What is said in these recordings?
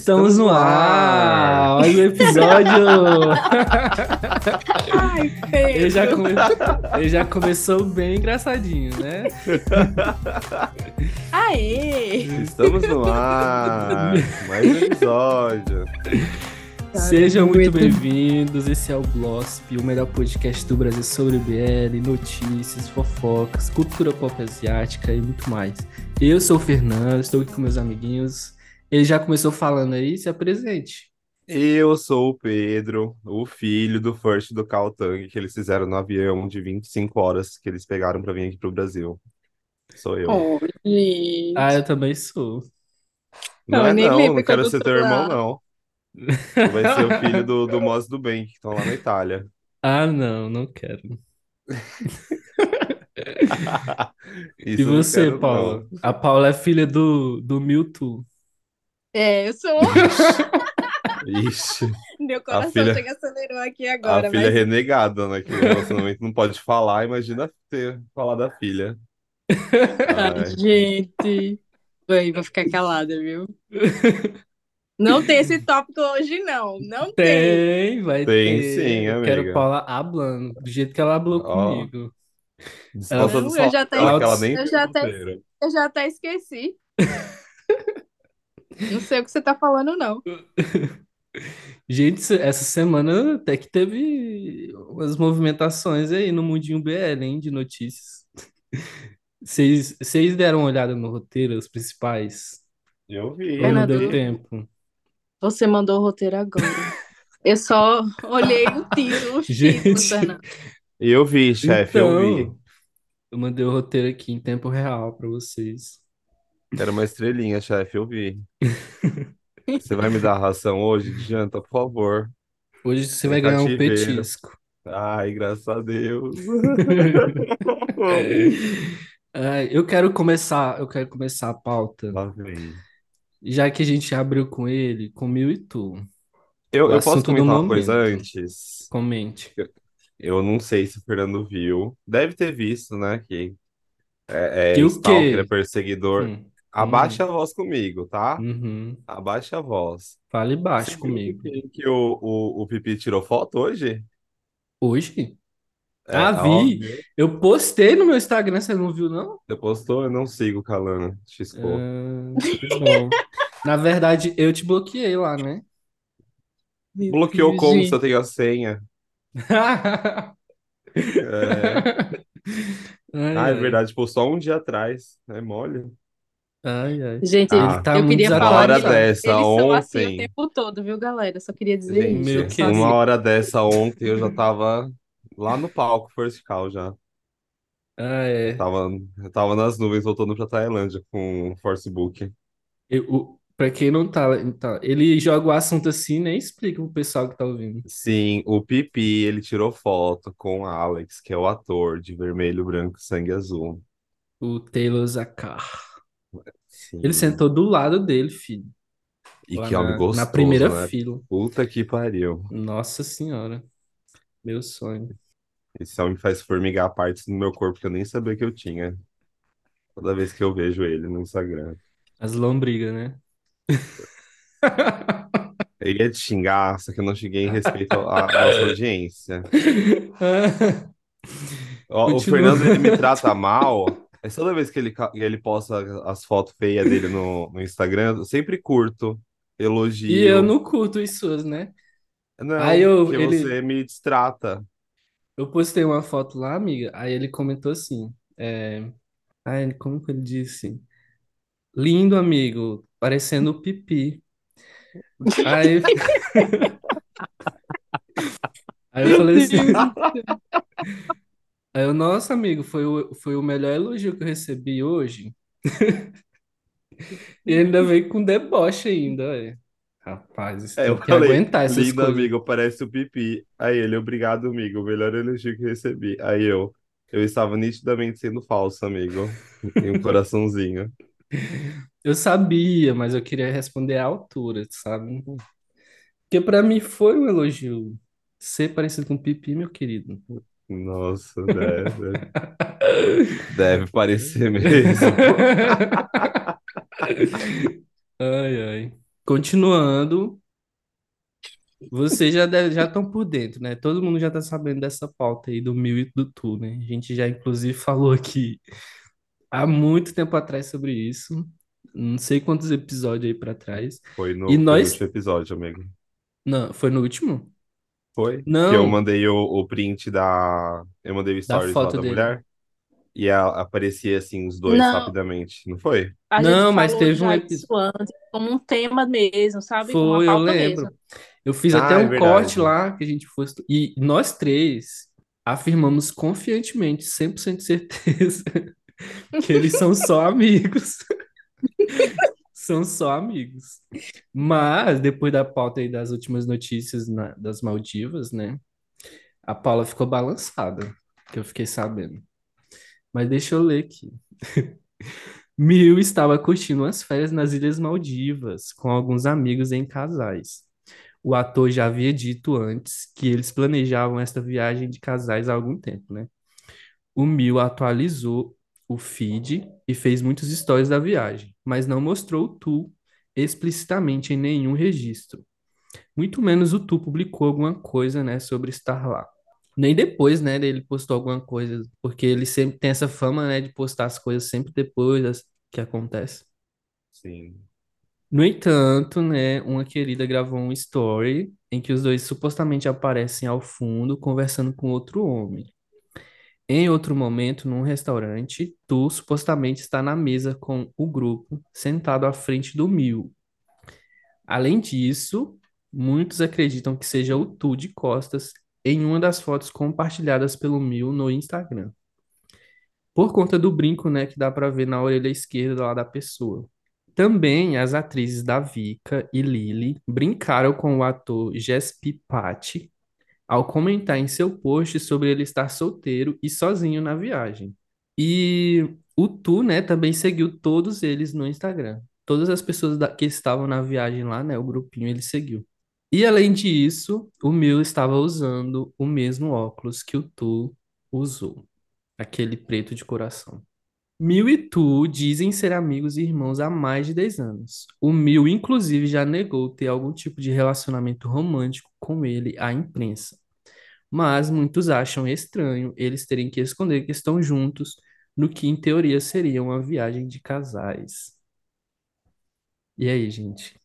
Estamos no ar! Olha o episódio! Ai, Ele já, come- ele já começou bem engraçadinho, né? Aê! Estamos no ar! Mais um episódio. Sejam muito muito. bem-vindos. Esse é o Blossp, o melhor podcast do Brasil sobre BL, notícias, fofocas, cultura pop asiática e muito mais. Eu sou o Fernando, estou aqui com meus amiguinhos. Ele já começou falando aí, se apresente. Eu sou o Pedro, o filho do First do Caltang, que eles fizeram no avião de 25 horas que eles pegaram para vir aqui pro Brasil. Sou eu. Oh, gente. Ah, eu também sou. Não, Não, é não, não quero ser eu teu irmão, não. Tu vai ser o filho do, do Moz do Bem, que estão lá na Itália. Ah, não, não quero. Isso E não você, quero, Paula? não. A Paula é filha do, do Mewtwo. É, eu sou. Ixi, Meu coração filha- chega acelerou aqui agora, a filha mas renegada, né? Que relacionamento não pode falar, imagina ter falar da filha. Ai, gente. Oi, vou ficar calada, viu? Não tem esse tópico hoje, não. Não tem. Tem, vai Tem ter. sim, Eu amiga. quero Paula hablando, do jeito que ela falou Ó. comigo. Do eu já ela nem eu já roteiro. Eu já até esqueci. Não sei o que você tá falando, não. Gente, essa semana até que teve umas movimentações aí no Mundinho BL, hein, de notícias. Vocês vocês deram uma olhada no roteiro, os principais? Eu vi, Ou não deu eu vi. tempo? Você mandou o roteiro agora. Eu só olhei o título, os Gente. títulos, Fernando. Eu vi, chefe, eu vi. Então, eu mandei o roteiro aqui em tempo real pra vocês. Era uma estrelinha, chefe, eu vi. Você vai me dar ração hoje de janta, por favor? Hoje você vai ganhar um cativeiro. petisco. Ai, graças a Deus. Eu quero começar, eu quero começar a pauta, Lá vem. já que a gente abriu com ele, com Mil e Tu. Eu, O eu posso assunto do comentar uma coisa momento. antes? Comente. Eu não sei se o Fernando viu. Deve ter visto, né? Que é, é Que o stalker, quê? é perseguidor. Hum, Abaixa a voz comigo, tá? uhum. Abaixa a voz. Fale baixo Você viu comigo. que, que o, o, o Pipi tirou foto hoje? Hoje? É, Ah, ó, vi. Eu postei no meu Instagram, você não viu, não? Você postou? Eu não sigo o Calano. Xpô. Ah. Na verdade, eu te bloqueei lá, né? Meu Bloqueou Deus, como gente. se eu tenho a senha? É. Ai, Ah, é verdade, tipo, só um dia atrás. É mole. Ai, ai. Gente, Ah. Ele tá eu muito queria Uma falar hora desatualizado. que dessa, eles são assim o ontem. tempo todo, viu, galera? Só queria dizer Gente, isso. uma assim. hora dessa ontem eu já tava lá no palco First Call já. Ah, é. Tava, eu tava nas nuvens voltando pra Tailândia com o Forcebook. Eu, o- pra quem não tá, então, ele joga o assunto assim, nem explica pro pessoal que tá ouvindo. Sim, o Pipi, ele tirou foto com o Alex, que é o ator de Vermelho, Branco e Sangue Azul. O Taylor Zakar. Sim. Ele sentou do lado dele, filho. E lá que homem na, gostoso, na primeira né? fila. Puta que pariu. Nossa senhora. Meu sonho. Esse homem faz formigar partes do meu corpo que eu nem sabia que eu tinha. Toda vez que eu vejo ele no Instagram. As lombrigas, né? Eu ia te xingar, só que eu não xinguei em respeito à nossa audiência. Ó, o. Fernando, ele me trata mal. É toda vez que ele, ele posta as fotos feias dele no, no Instagram, eu sempre curto, elogio. E eu não curto isso, né? Não, Aí eu- porque ele- você me distrata. Eu postei uma foto lá, amiga, aí ele comentou assim, é... Ai, como que ele disse? Lindo, amigo, parecendo o pipi. Aí... Aí eu falei assim... Aí eu, nossa, amigo, foi o, foi o melhor elogio que eu recebi hoje. E ainda veio com deboche ainda, é. Rapaz, isso É, tem eu que falei, aguentar essas lindo coisas. amigo, parece o Pipi. Aí ele, obrigado, amigo, o melhor elogio que recebi. Aí eu, eu estava nitidamente sendo falso, amigo. E um coraçãozinho. Eu sabia, mas eu queria responder à altura, sabe? Porque pra mim foi um elogio. Ser parecido com Pipi, meu querido. Nossa, deve, deve parecer mesmo. Ai, ai. continuando, vocês já deve- já estão por dentro, né? Todo mundo já está sabendo dessa pauta aí do Mil e do Tu, né? A gente já inclusive falou aqui há muito tempo atrás sobre isso. Não sei quantos episódios aí para trás. Foi E no, foi no nós, último episódio, amigo. não, foi no último? Foi? Que eu Não, mandei o, o print da. Eu mandei o da foto da dele. mulher e a- aparecia assim os dois Não, rapidamente, não foi? a gente Não, mas falou teve um episódio. como um tema mesmo, sabe? Foi, eu pauta mesmo. lembro. Eu fiz até Ah, é um corte verdade. lá que a gente fosse. E nós três afirmamos confiantemente, 100% de certeza, que eles são só amigos. São só amigos. Mas, depois da pauta aí das últimas notícias na- das Maldivas, né? A Paula ficou balançada, que eu fiquei sabendo. Mas deixa eu ler aqui. Miu estava curtindo umas férias nas Ilhas Maldivas com alguns amigos em casais. O ator já havia dito antes que eles planejavam esta viagem de casais há algum tempo, né? O Miu atualizou o feed e fez muitos stories da viagem, mas não mostrou o Tu explicitamente em nenhum registro. Muito menos o Tu publicou alguma coisa, né, sobre estar lá. Nem depois, né, ele postou alguma coisa, porque ele sempre tem essa fama, né, de postar as coisas sempre depois das- que acontece. Sim. No entanto, né, uma querida gravou um story em que os dois supostamente aparecem ao fundo conversando com outro homem. Em outro momento, num restaurante, Tu supostamente está na mesa com o grupo, sentado à frente do Mil. Além disso, muitos acreditam que seja o Tu de costas em uma das fotos compartilhadas pelo Mil no Instagram. Por conta do brinco, né, que dá para ver na orelha esquerda lá da pessoa. Também as atrizes Davika e Lily brincaram com o ator Jespi Patti ao comentar em seu post sobre ele estar solteiro e sozinho na viagem. E o Tu, né, também seguiu todos eles no Instagram. Todas as pessoas da- que estavam na viagem lá, né, o grupinho, ele seguiu. E além disso, o Mil estava usando o mesmo óculos que o Tu usou, aquele preto de coração. Mil e Tu dizem ser amigos e irmãos há mais de 10 anos. O Mil, inclusive, já negou ter algum tipo de relacionamento romântico com ele à imprensa. Mas muitos acham estranho eles terem que esconder que estão juntos no que, em teoria, seria uma viagem de casais. E aí, gente?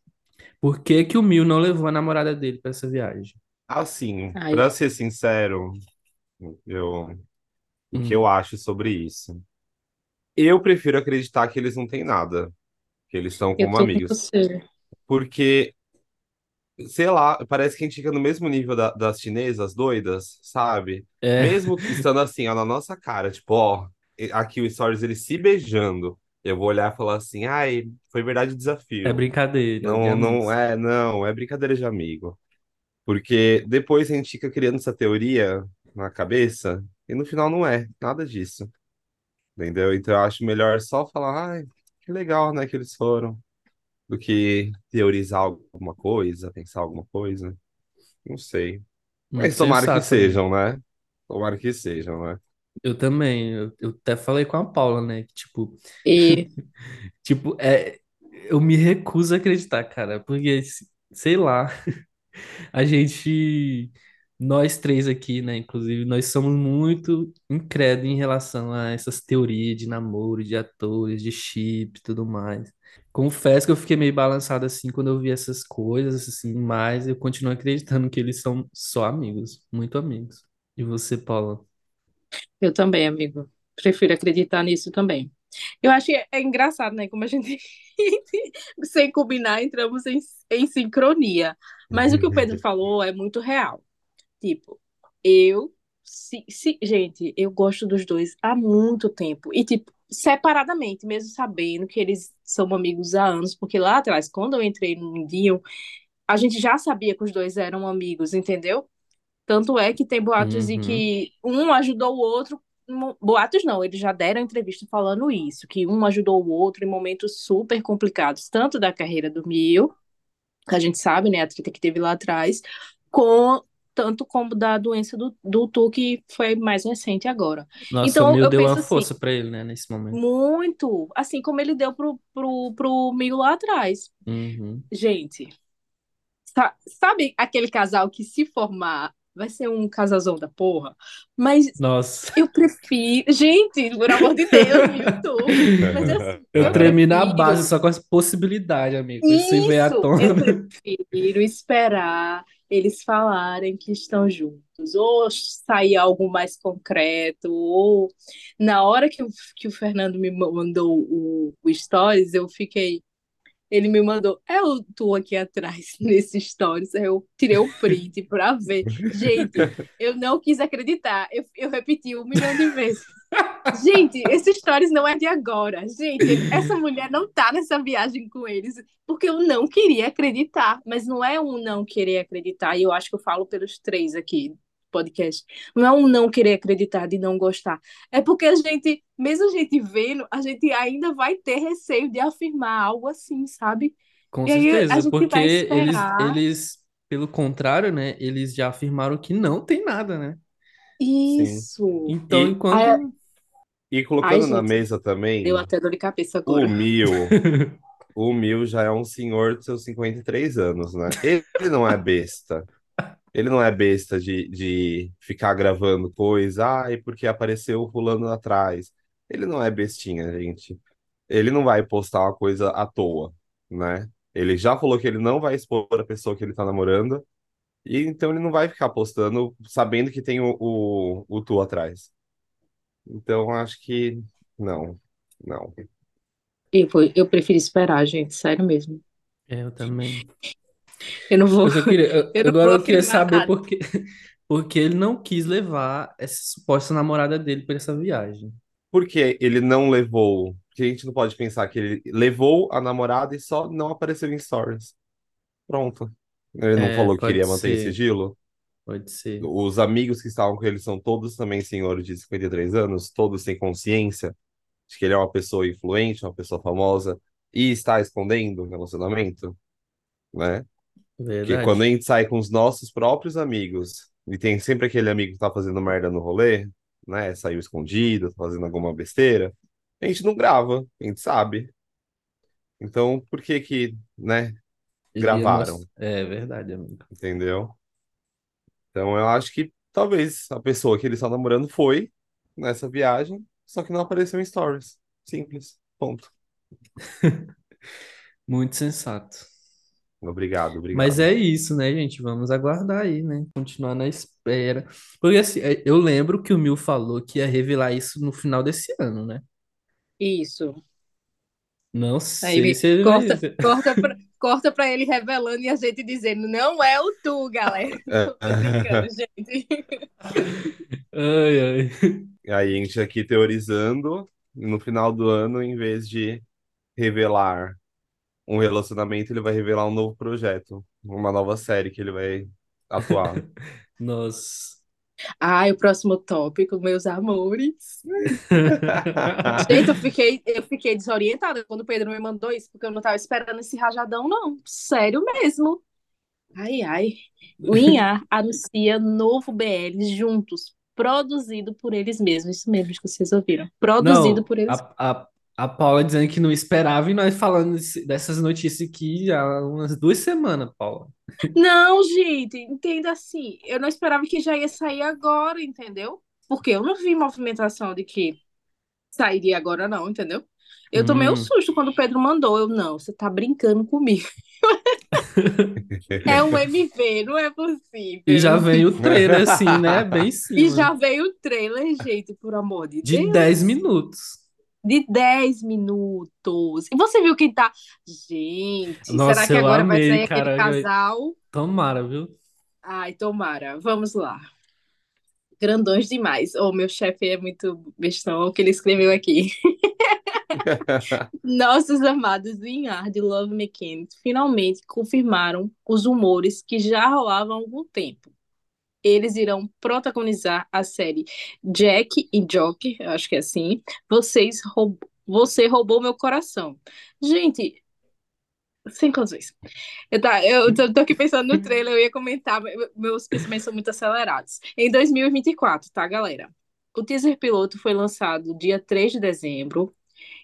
Por que que o Mil não levou a namorada dele para essa viagem? Assim, Ai, pra ser sincero, eu, o que Hum, eu acho sobre isso? Eu prefiro acreditar que eles não têm nada, que eles estão como com amigos. você. Porque, sei lá, parece que a gente fica no mesmo nível da- das chinesas doidas, sabe? é, Mesmo estando assim, ó, na nossa cara, tipo, ó, aqui o Stories eles se beijando. Eu vou olhar e falar assim, ai, foi verdade o é desafio. brincadeira de Não, não amigos. é, não, é brincadeira de amigo. Porque depois a gente fica criando essa teoria na cabeça e no final não é nada disso, entendeu? Então eu acho melhor só falar, ai, que legal, né, que eles foram, do que teorizar alguma coisa, pensar alguma coisa. Não sei. Muito Mas tomara que amigo. sejam, né? Tomara que sejam, né? Eu também. Eu, eu até falei com a Paula, né? Que, tipo, E tipo, é, eu me recuso a acreditar, cara, porque, sei lá. A gente, nós três aqui, né, inclusive, nós somos muito incrédulos em relação a essas teorias de namoro, de atores, de chip e tudo mais. Confesso que eu fiquei meio balançado assim quando eu vi essas coisas, assim, mas eu continuo acreditando que eles são só amigos, muito amigos. E você, Paula? eu também, amigo. Prefiro acreditar nisso também. Eu acho que é engraçado, né? Como a gente, sem combinar, entramos em, em sincronia. Mas o que o Pedro falou é muito real. Tipo, eu, se, se, gente, eu gosto dos dois há muito tempo. E, tipo, separadamente, mesmo sabendo que eles são amigos há anos, porque lá atrás, quando eu entrei no Mundinho, a gente já sabia que os dois eram amigos, entendeu? Tanto é que tem boatos de Uhum, que um ajudou o outro. Boatos não, eles já deram entrevista falando isso, que um ajudou o outro em momentos super complicados, tanto da carreira do Mil, que a gente sabe, né, a treta que teve lá atrás, com tanto como da doença do, do Tu, que foi mais recente agora. Nossa, o Então, Mil eu deu penso uma assim, força pra ele, né, nesse momento. muito, assim como ele deu pro, pro, pro Mil lá atrás. Uhum. Gente, sa- sabe aquele casal que se formar vai ser um casalzão da porra? Mas Nossa, eu prefiro. Gente, por amor de Deus, Tu? Mas assim, eu eu tremi na prefiro. base só com essa possibilidade, amigo. Isso veio à Isso, eu tona. prefiro esperar eles falarem que estão juntos, ou sair algo mais concreto, ou na hora que o, que o Fernando me mandou o, o Stories, eu fiquei. Ele me mandou, é o tu aqui atrás nesse stories. Eu tirei o print pra ver. Gente, eu não quis acreditar. Eu, eu repeti um milhão de vezes. Gente, esse stories não é de agora. Gente, essa mulher não tá nessa viagem com eles, porque eu não queria acreditar. Mas não é um não querer acreditar, e eu acho que eu falo pelos três aqui do podcast. Não é um não querer acreditar de não gostar. É porque a gente, mesmo a gente vendo, a gente ainda vai ter receio de afirmar algo assim, sabe? Com E aí certeza, gente porque eles, eles, pelo contrário, né, eles já afirmaram que não tem nada, né? Sim. Isso. Então, E, enquanto. Ai, e ai, colocando na gente, mesa deu também, até dor de cabeça o agora. Mil, o Mil já é um senhor de seus 53 anos, né? Ele não é besta. Ele não é besta de, de ficar gravando coisa, ai, porque apareceu o fulano atrás. Ele não é bestinha, gente. Ele não vai postar uma coisa à toa, né? Ele já falou que ele não vai expor a pessoa que ele tá namorando, e então ele não vai ficar postando sabendo que tem o, o, o tu atrás. Então acho que não, não. E foi, eu prefiro esperar, gente, sério mesmo. É, eu também. Eu não vou, eu queria, eu- eu não agora vou eu queria saber por que, porque ele não quis levar essa suposta namorada dele para essa viagem. Porque ele não levou, porque a gente não pode pensar que ele levou a namorada e só não apareceu em stories. Pronto. Ele não É, falou que pode queria manter em ser, sigilo. Pode ser. Os amigos que estavam com ele são todos também senhores de 53 anos, todos têm consciência de que ele é uma pessoa influente, uma pessoa famosa, e está escondendo o relacionamento, né? Porque quando a Verdade. gente sai com os nossos próprios amigos, e tem sempre aquele amigo que tá fazendo merda no rolê, né? Saiu escondido, tá fazendo alguma besteira, a gente não grava, a gente sabe. Então, por que que, né, Iria gravaram, mostrar. É verdade, amigo. entendeu? Então, eu acho que talvez a pessoa que ele está namorando foi nessa viagem, só que não apareceu em stories. Simples. Ponto. Muito sensato. Obrigado, Mas obrigado. é isso, né, gente? Vamos aguardar aí, né? Continuar na espera. Porque assim, é, eu lembro que o Mil falou que ia revelar isso no final desse ano, né? Isso. Não Aí sei me se ele vai. corta, corta pra, corta pra ele revelando e a gente dizendo, não é o tu, galera. Tô brincando, gente. Ai, ai. Aí a gente aqui teorizando, no final do ano, em vez de revelar um relacionamento, ele vai revelar um novo projeto, uma nova série que ele vai atuar. Nossa. Ai, o próximo tópico, meus amores. Gente, eu fiquei, eu fiquei desorientada quando o Pedro me mandou isso, porque eu não tava esperando esse rajadão, não. Sério mesmo. Ai, ai. O Inhar anuncia novo BL juntos, produzido por eles mesmos. Isso mesmo que vocês ouviram. Produzido Não, por eles. a, a, a Paula dizendo que não esperava e nós falando dessas notícias aqui há umas duas semanas, Paula. Não, gente, entenda assim. Eu não esperava que já ia sair agora, entendeu? Porque eu não vi movimentação de que sairia agora, não, entendeu? Eu tomei um Hum. susto quando o Pedro mandou. Eu, não, você tá brincando comigo. É um MV, não é possível. E já vem o trailer, assim, né? Bem em E já veio o trailer, gente, por amor de De Deus. 10 minutos. De 10 minutos. E você viu quem tá. Gente, Nossa, será que eu agora vai amei, sair aquele cara. casal? Tomara, viu? Ai, tomara. Vamos lá. Grandões demais. Oh, meu chefe é muito bestão, o que ele escreveu aqui. Nossos amados Inhar de Love McKenna finalmente confirmaram os rumores que já rolavam há algum tempo. Eles irão protagonizar a série Jack e Jock, acho que é assim. Vocês roub... Você roubou meu coração. Gente, Sem condições. Eu, tá, eu tô, tô aqui pensando no trailer, eu ia comentar, me- meus pensamentos são muito acelerados. Em 2024, tá, galera? O teaser piloto foi lançado dia 3 de dezembro.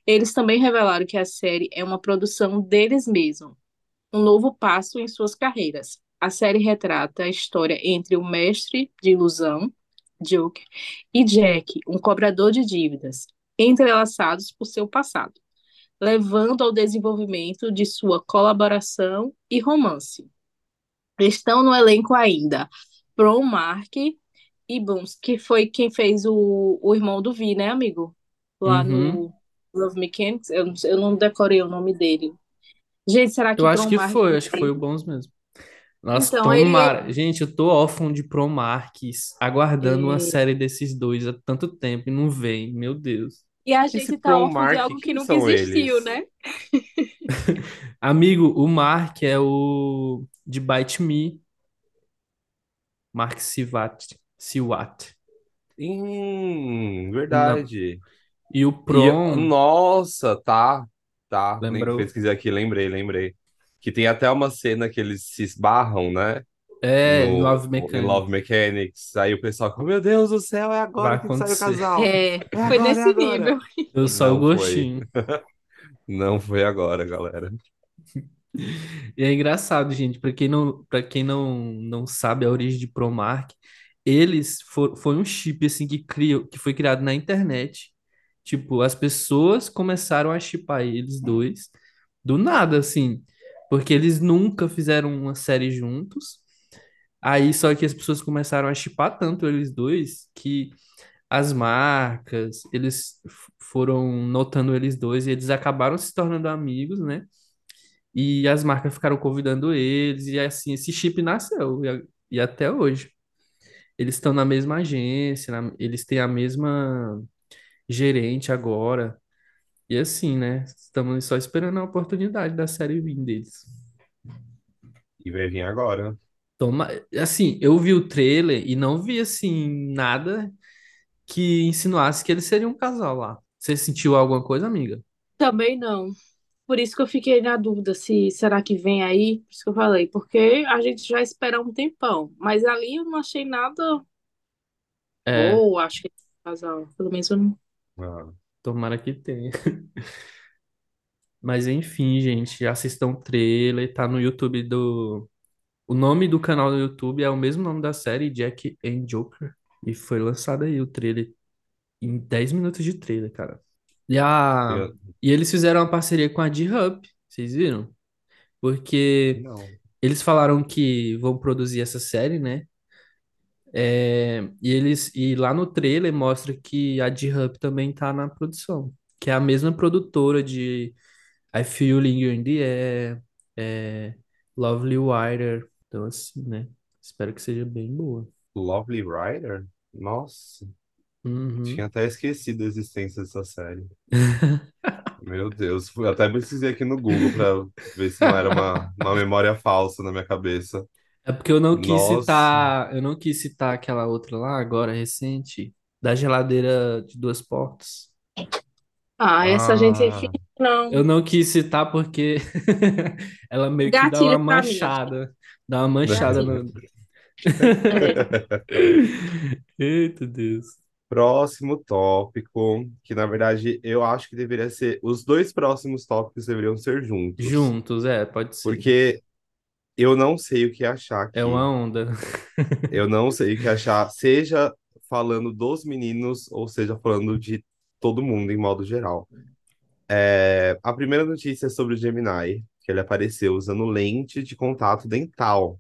Eles também revelaram que a série é uma produção deles mesmos, um novo passo em suas carreiras. A série retrata a história entre o mestre de ilusão, Joker, e Jack, um cobrador de dívidas, entrelaçados por seu passado, levando ao desenvolvimento de sua colaboração e romance. Estão no elenco ainda Bron Mark e Boons, que foi quem fez o, o irmão do Vi, né, amigo? Lá Uhum. no Love Mechanics. Eu, eu não decorei o nome dele. Gente, será Eu que acho Bron que Mark foi, acho que foi o Bons mesmo. Nossa, Então, ele tomara. Gente, eu tô órfão de Pro Marques, aguardando uma é, série desses dois há tanto tempo e não vem, meu Deus. E a Esse gente tá órfão de algo que nunca são existiu, eles? né? Amigo, o Mark é o de Bite Me, Mark Sivat, Siwat. Hum, verdade. E o E, Prom, nossa, tá, tá. Nem lembrou? pesquisei aqui, lembrei, lembrei. Que tem até uma cena que eles se esbarram, né? É, em No, Love em Love Mechanic. Mechanics. Aí o pessoal fala, meu Deus do céu, é Vai agora que sai o casal. É, É foi agora, é nesse agora. nível. Eu só o Não foi. gostinho. Não foi agora, galera. E é engraçado, gente, para quem não, para quem não, não sabe a origem de Promark, eles for, foi um chip assim que criou, que foi criado na internet. Tipo, as pessoas começaram a shippar eles dois do nada, assim, porque eles nunca fizeram uma série juntos. Aí só que as pessoas começaram a shippar tanto eles dois que as marcas, eles foram notando eles dois e eles acabaram se tornando amigos, né? E as marcas ficaram convidando eles, e assim, esse chip nasceu, e, e até hoje. Eles estão na mesma agência, na- eles têm a mesma gerente agora. E assim, né? Estamos só esperando a oportunidade da série vir deles. E vai vir agora. Toma, assim, eu vi o trailer e não vi assim nada que insinuasse que eles seriam um casal lá. Você sentiu alguma coisa, amiga? Também não. Por isso que eu fiquei na dúvida se será que vem aí, por isso que eu falei, porque a gente já espera um tempão, mas ali eu não achei nada É, boa, acho que é casal, pelo menos eu não. Ah, tomara que tenha. Mas enfim, gente, assistam o trailer, tá no YouTube do O nome do canal do YouTube é o mesmo nome da série, Jack and Joker. E foi lançado aí o trailer em 10 minutos de trailer, cara. E, a... eu- e eles fizeram uma parceria com a D-Hub, vocês viram? Porque não. eles falaram que vão produzir essa série, né? É, E eles e lá no trailer mostra que a D-Hub também tá na produção, que é a mesma produtora de I Feel Linger in the Air, é, Lovely Wire. Então, assim, né? Espero que seja bem boa. Lovely Rider? Nossa, tinha Uhum. até esquecido a existência dessa série. Meu Deus, fui- até precisei aqui no Google pra ver se não era uma, uma memória falsa na minha cabeça. É porque eu não quis Nossa. citar, eu não quis citar aquela outra lá, agora recente, da geladeira de duas portas. Ah, essa gente é fina, Ah, Eu não. não quis citar porque ela meio que dá uma Gatilho pra mim, manchada, dá uma manchada gatilho. no. Eita Deus. Próximo tópico, que na verdade eu acho que deveria ser. Os dois próximos tópicos deveriam ser juntos, Juntos, é, pode ser. porque eu não sei o que achar É uma onda. Eu não sei o que achar, seja falando dos meninos ou seja falando de todo mundo em modo geral. É, a primeira notícia é sobre o Gemini, que ele apareceu usando lente de contato dental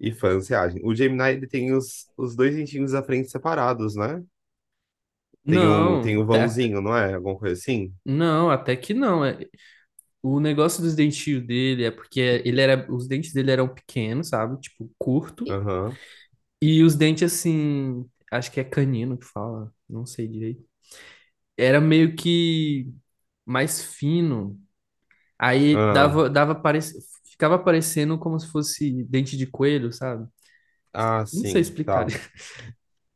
e fãs reagem. O Gemini ele tem os, os dois dentinhos da frente separados, né? Tem o, tem Não, o até, vãozinho, não é? Alguma coisa assim? não, até que não. É, o negócio dos dentinhos dele é porque ele era, os dentes dele eram pequenos, sabe? Tipo, curto. Aham. E os dentes, assim, acho que é canino que fala, não sei direito. Era meio que mais fino. Aí Ah, dava, dava parec... ficava parecendo como se fosse dente de coelho, sabe? ah, Não sei sim, explicar. tá.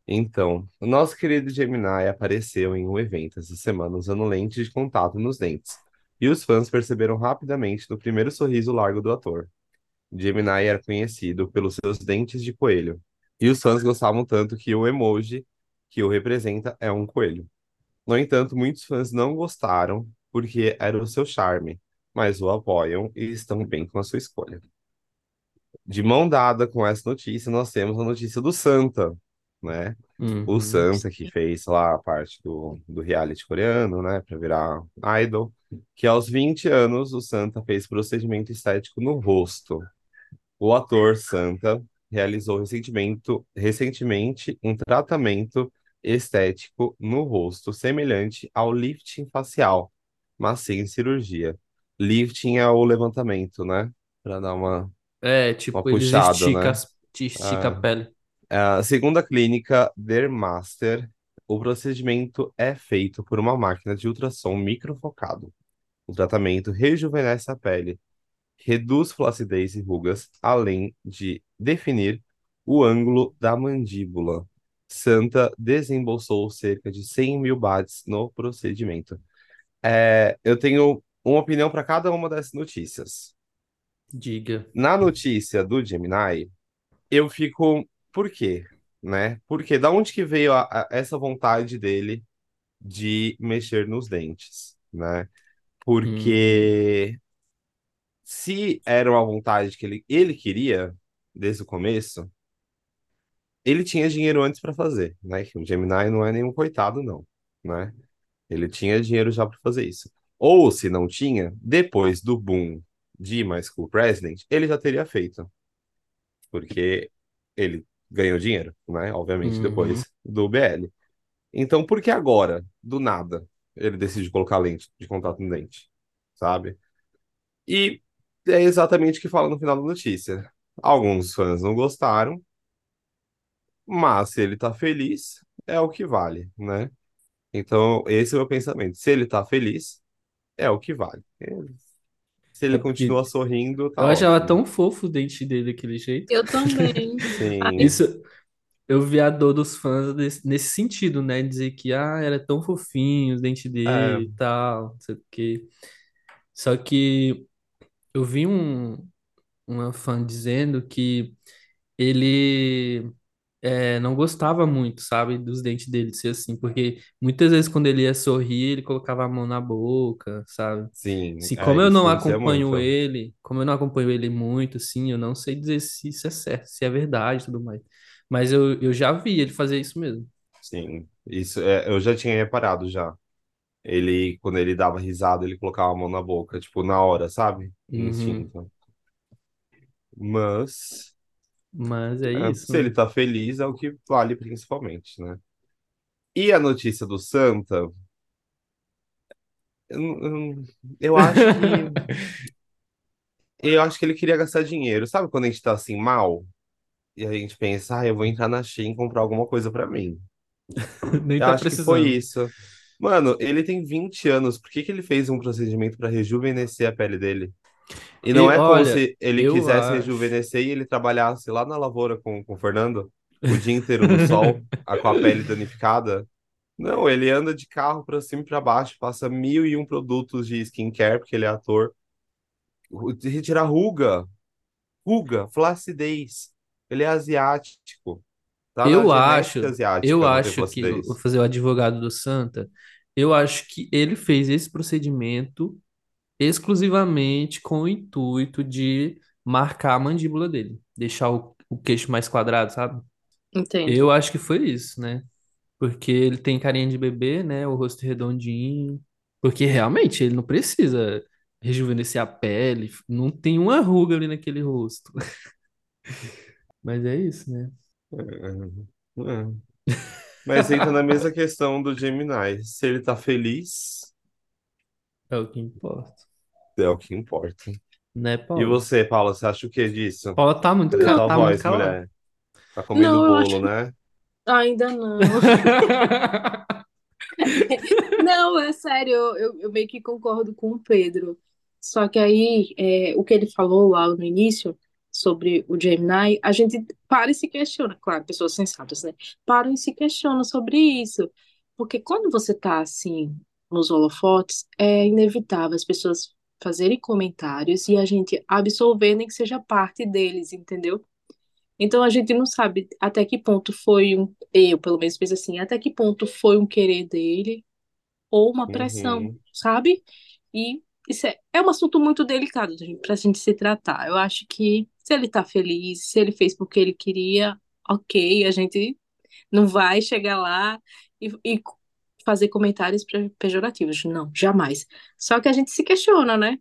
Então, o nosso querido Gemini apareceu em um evento essa semana usando lente de contato nos dentes. E os fãs perceberam rapidamente no primeiro sorriso largo do ator. Gemini era conhecido pelos seus dentes de coelho, e os fãs gostavam tanto que o emoji que o representa é um coelho. No entanto, muitos fãs não gostaram porque era o seu charme, mas o apoiam e estão bem com a sua escolha. De mão dada com essa notícia, nós temos a notícia do Santa, né? O Uhum. Santa que fez lá a parte do, do reality coreano, né, para virar idol, que aos 20 anos o Santa fez procedimento estético no rosto. O ator Santa realizou recentemente, um tratamento estético no rosto semelhante ao lifting facial, mas sem cirurgia. Lifting é o levantamento, né? Para dar uma, É, uma tipo, eles puxada, esticam, né? estica a Ah, pele. ah, segundo a clínica Dermaster, o procedimento é feito por uma máquina de ultrassom microfocado. O tratamento rejuvenesce a pele, reduz flacidez e rugas, além de definir o ângulo da mandíbula. Santa desembolsou cerca de 100 mil bahts no procedimento. É, eu tenho uma opinião para cada uma dessas notícias. Diga. Na notícia do Gemini, eu fico. Por quê? Né? Porque da onde que veio a- a- essa vontade dele de mexer nos dentes, né? Porque se era uma vontade que ele, ele queria desde o começo, ele tinha dinheiro antes para fazer, né? Que o Gemini não é nenhum coitado, não, né? Ele tinha dinheiro já para fazer isso. Ou se não tinha, depois do boom de My School President, ele já teria feito, porque ele ganhou dinheiro, né? Obviamente, Uhum. depois do BL. Então, por que agora, do nada, ele decide colocar lente de contato no dente, sabe? E é exatamente o que fala no final da notícia. Alguns fãs não gostaram, mas se ele tá feliz, é o que vale, né? Então, esse é o meu pensamento. Se ele tá feliz, é o que vale. Se ele É continua sorrindo, tá eu achava ótimo. tão fofo o dente dele daquele jeito. Eu também. Sim, Isso, eu vi a dor dos fãs desse- nesse sentido, né? Dizer que, ah, era tão fofinho os dentes é, dele e tal, não sei o quê. Só que eu vi um, uma fã dizendo que ele é, não gostava muito, sabe, dos dentes dele ser assim, porque muitas vezes quando ele ia sorrir, ele colocava a mão na boca, sabe? sim, Assim, é, como eu não isso acompanho muito. ele, como eu não acompanho ele muito, assim, eu não sei dizer se isso é certo, se é verdade e tudo mais. Mas eu, eu já vi ele fazer isso mesmo. Sim, isso é, eu já tinha reparado já. Ele, quando ele dava risada, ele colocava a mão na boca, tipo, na hora, sabe? Uhum. Instinto. Mas, Mas é é, isso, se ele né? tá feliz, é o que vale principalmente, né? E a notícia do Santa, eu, eu, eu acho que eu acho que ele queria gastar dinheiro. Sabe quando a gente tá assim mal e a gente pensa, ah, eu vou entrar na Shein e comprar alguma coisa pra mim. Nem Eu tá acho que foi precisando. isso. Mano, ele tem 20 anos. Por que que ele fez um procedimento pra rejuvenescer a pele dele? E não E é como olha, se ele quisesse acho. rejuvenescer e ele trabalhasse lá na lavoura com, com o Fernando o dia inteiro no sol, com a pele danificada. Não, ele anda de carro pra cima e pra baixo, passa mil e um produtos de skincare, porque ele é ator. Retirar ruga, ruga, flacidez. Ele é asiático. Tá Eu acho, eu acho que vou fazer o advogado do Santa. Eu acho que ele fez esse procedimento exclusivamente com o intuito de marcar a mandíbula dele, deixar o, o queixo mais quadrado, sabe? Entendo. Eu acho que foi isso, né? Porque ele tem carinha de bebê, né? O rosto redondinho. Porque realmente ele não precisa rejuvenescer a pele, não tem uma ruga ali naquele rosto. Mas é isso, né? É, é. Mas entra na mesma questão do Gemini. Se ele tá feliz, É o que importa, é o que importa. né, E Paula? você, Paula, você acha o que disso? Paula tá muito, Cadê ca- tua tá muito voz, calada. mulher? Tá comendo Não, eu bolo, acho. né? Ainda não. Não, é sério, eu, eu, eu meio que concordo com o Pedro. Só que aí, é, o que ele falou lá no início sobre o Gemini, a gente para e se questiona, claro, pessoas sensatas, né? Param e se questionam sobre isso. Porque quando você tá assim, nos holofotes, é inevitável as pessoas fazerem comentários e a gente absorver nem que seja parte deles, entendeu? Então a gente não sabe até que ponto foi um, eu pelo menos penso assim, até que ponto foi um querer dele ou uma pressão, Uhum. sabe? E isso é, é um assunto muito delicado para a gente se tratar. Eu acho que se ele tá feliz, se ele fez porque ele queria, ok, a gente não vai chegar lá e, e fazer comentários pe- pejorativos. Não, jamais. Só que a gente se questiona, né?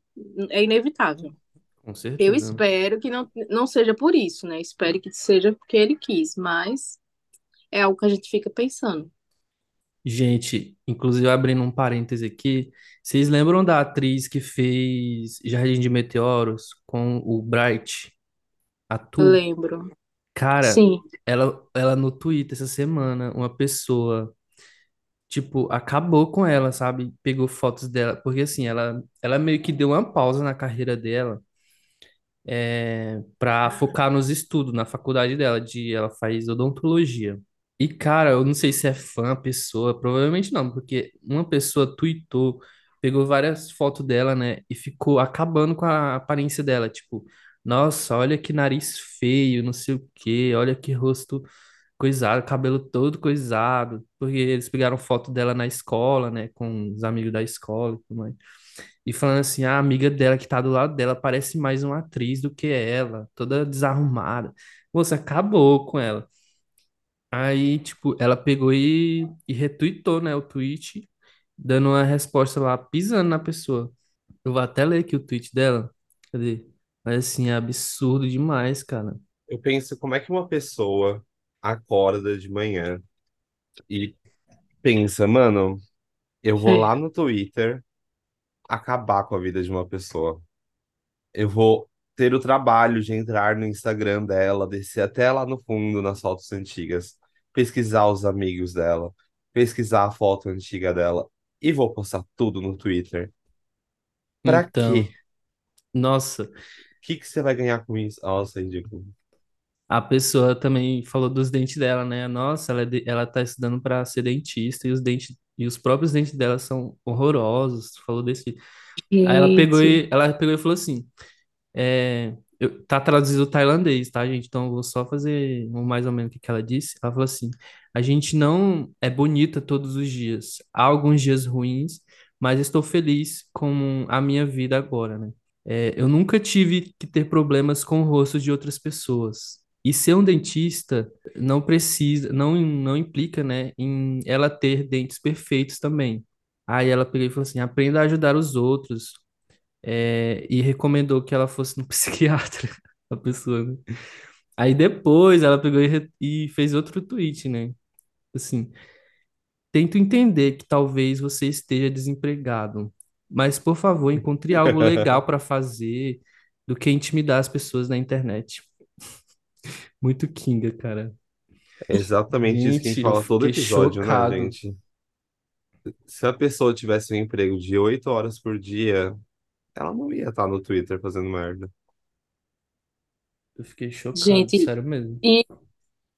É inevitável. Com Eu certeza. espero que não, não seja por isso, né? Espero que seja porque ele quis, mas é algo que a gente fica pensando. Gente, inclusive abrindo um parêntese aqui, vocês lembram da atriz que fez Jardim de Meteoros com o Bright, a Tu? Lembro. Cara, Sim. ela, ela no Twitter essa semana, uma pessoa, tipo, acabou com ela, sabe? Pegou fotos dela, porque assim, ela, ela meio que deu uma pausa na carreira dela, é, pra focar nos estudos, na faculdade dela, de, ela faz odontologia. E, cara, eu não sei se é fã a pessoa, provavelmente não, porque uma pessoa tweetou, pegou várias fotos dela, né, e ficou acabando com a aparência dela, tipo, nossa, olha que nariz feio, não sei o quê, olha que rosto coisado, cabelo todo coisado, porque eles pegaram foto dela na escola, né, com os amigos da escola e tudo mais. E falando assim, a amiga dela que tá do lado dela parece mais uma atriz do que ela, toda desarrumada. Moça, acabou com ela. Aí, tipo, ela pegou e, e retweetou, né, o tweet, dando uma resposta lá, pisando na pessoa. Eu vou até ler aqui o tweet dela. Cadê? Mas assim, é absurdo demais, cara. Eu penso como é que uma pessoa acorda de manhã e pensa, mano, eu vou lá no Twitter acabar com a vida de uma pessoa. Eu vou ter o trabalho de entrar no Instagram dela, descer até lá no fundo nas fotos antigas, pesquisar os amigos dela, pesquisar a foto antiga dela e vou postar tudo no Twitter. Pra Então, quê? nossa, que que você vai ganhar com isso? Nossa, é ridículo. a pessoa também falou dos dentes dela, né? Nossa, ela, é de- ela tá estudando pra ser dentista e os dentes e os próprios dentes dela são horrorosos. Falou desse. Aí ela pegou Gente, e ela pegou e falou assim: É, eu, tá traduzido tailandês, tá, gente? Então eu vou só fazer um mais ou menos o que ela disse. Ela falou assim: a gente não é bonita todos os dias. Há alguns dias ruins, mas estou feliz com a minha vida agora, né? É, eu nunca tive que ter problemas com o rosto de outras pessoas. E ser um dentista não precisa, não, não implica, né, em ela ter dentes perfeitos também. Aí ela pegou e falou assim: aprenda a ajudar os outros, é, e recomendou que ela fosse no psiquiatra, a pessoa, né? Aí depois ela pegou e, e fez outro tweet, né? Assim, tento entender que talvez você esteja desempregado, mas por favor, encontre algo legal para fazer do que intimidar as pessoas na internet. Muito Kinga, cara. É exatamente isso que a gente Gente, eu fala todo episódio, né, chocado. gente? Se a pessoa tivesse um emprego de oito horas por dia, ela não ia estar no Twitter fazendo merda. Eu fiquei chocado, gente, sério mesmo. e,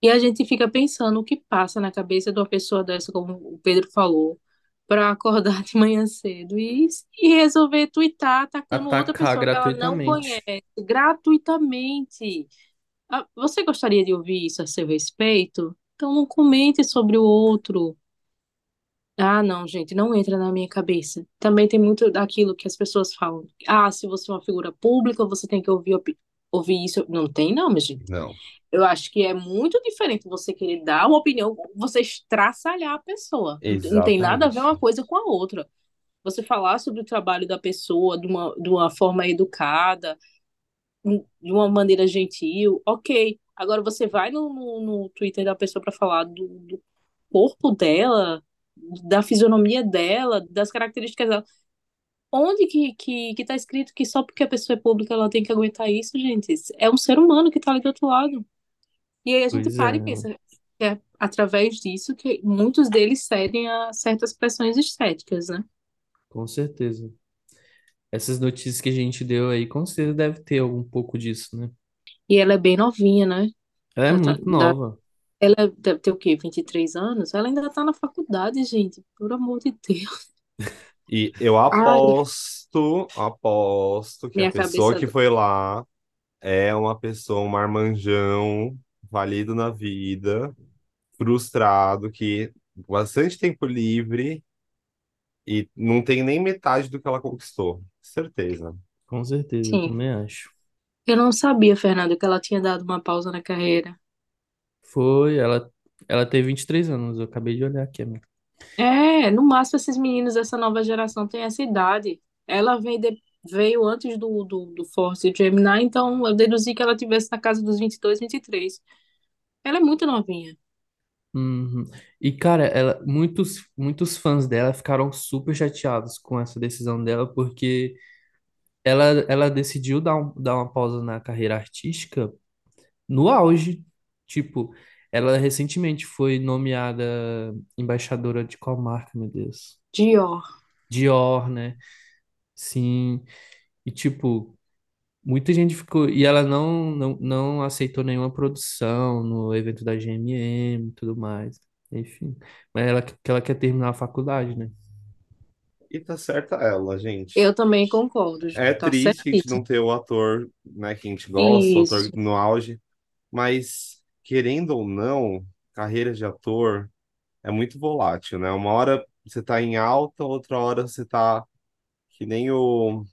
e a gente fica pensando o que passa na cabeça de uma pessoa dessa, como o Pedro falou, para acordar de manhã cedo e, e resolver twittar atacando outra Atacar pessoa que ela não conhece, gratuitamente. Ah, Você gostaria de ouvir isso a seu respeito? Então não comente sobre o outro. Ah, não, gente, não entra na minha cabeça. Também tem muito daquilo que as pessoas falam. Ah, se você é uma figura pública, você tem que ouvir, ouvir isso. Não tem, não, minha gente. Não. Eu acho que é muito diferente você querer dar uma opinião, você estraçalhar a pessoa. Não tem não tem nada a ver uma coisa com a outra. Você falar sobre o trabalho da pessoa de uma, de uma forma educada, de uma maneira gentil, ok. Agora você vai no, no, no Twitter da pessoa para falar do, do corpo dela, da fisionomia dela, das características dela. Onde que, que, que tá escrito que só porque a pessoa é pública ela tem que aguentar isso, gente? É um ser humano que tá ali do outro lado. E aí a gente Pois é, para e pensa que é através disso que muitos deles cedem a certas pressões estéticas, né? com certeza. Essas notícias que a gente deu aí, com certeza deve ter algum pouco disso, né? E ela é bem novinha, né? Ela é Ela, tá, muito dá- nova. ela deve ter o quê? 23 anos? Ela ainda tá na faculdade, gente. Por amor de Deus. E eu Ai, aposto, aposto que a minha pessoa cabeça. que foi lá é uma pessoa, um marmanjão, falido na vida, frustrado, que bastante tempo livre e não tem nem metade do que ela conquistou. Certeza. Com certeza, eu Sim. também acho. Eu não sabia, Fernando, que ela tinha dado uma pausa na carreira. Foi, ela, ela tem 23 anos, eu acabei de olhar aqui, amigo. É, no máximo esses meninos dessa nova geração têm essa idade. Ela vem de- veio antes do, do, do Force Gemini, então eu deduzi que ela tivesse na casa dos 22, 23. Ela é muito novinha. Uhum. E, cara, ela, muitos, muitos fãs dela ficaram super chateados com essa decisão dela, porque ela, ela decidiu dar, um, dar uma pausa na carreira artística no auge. Tipo, ela recentemente foi nomeada embaixadora de qual marca, meu Deus? Dior. Dior, né? Sim. E, tipo, muita gente ficou. E ela não, não, não aceitou nenhuma produção no evento da GMM e tudo mais. Enfim. Mas ela, que ela quer terminar a faculdade, né? E tá certa ela, gente. Eu também concordo. É Tá triste a gente não certíssimo. ter o ator, né, que a gente gosta, o ator Isso. no auge, mas querendo ou não, carreira de ator é muito volátil, né? Uma hora você tá em alta, outra hora você tá que nem o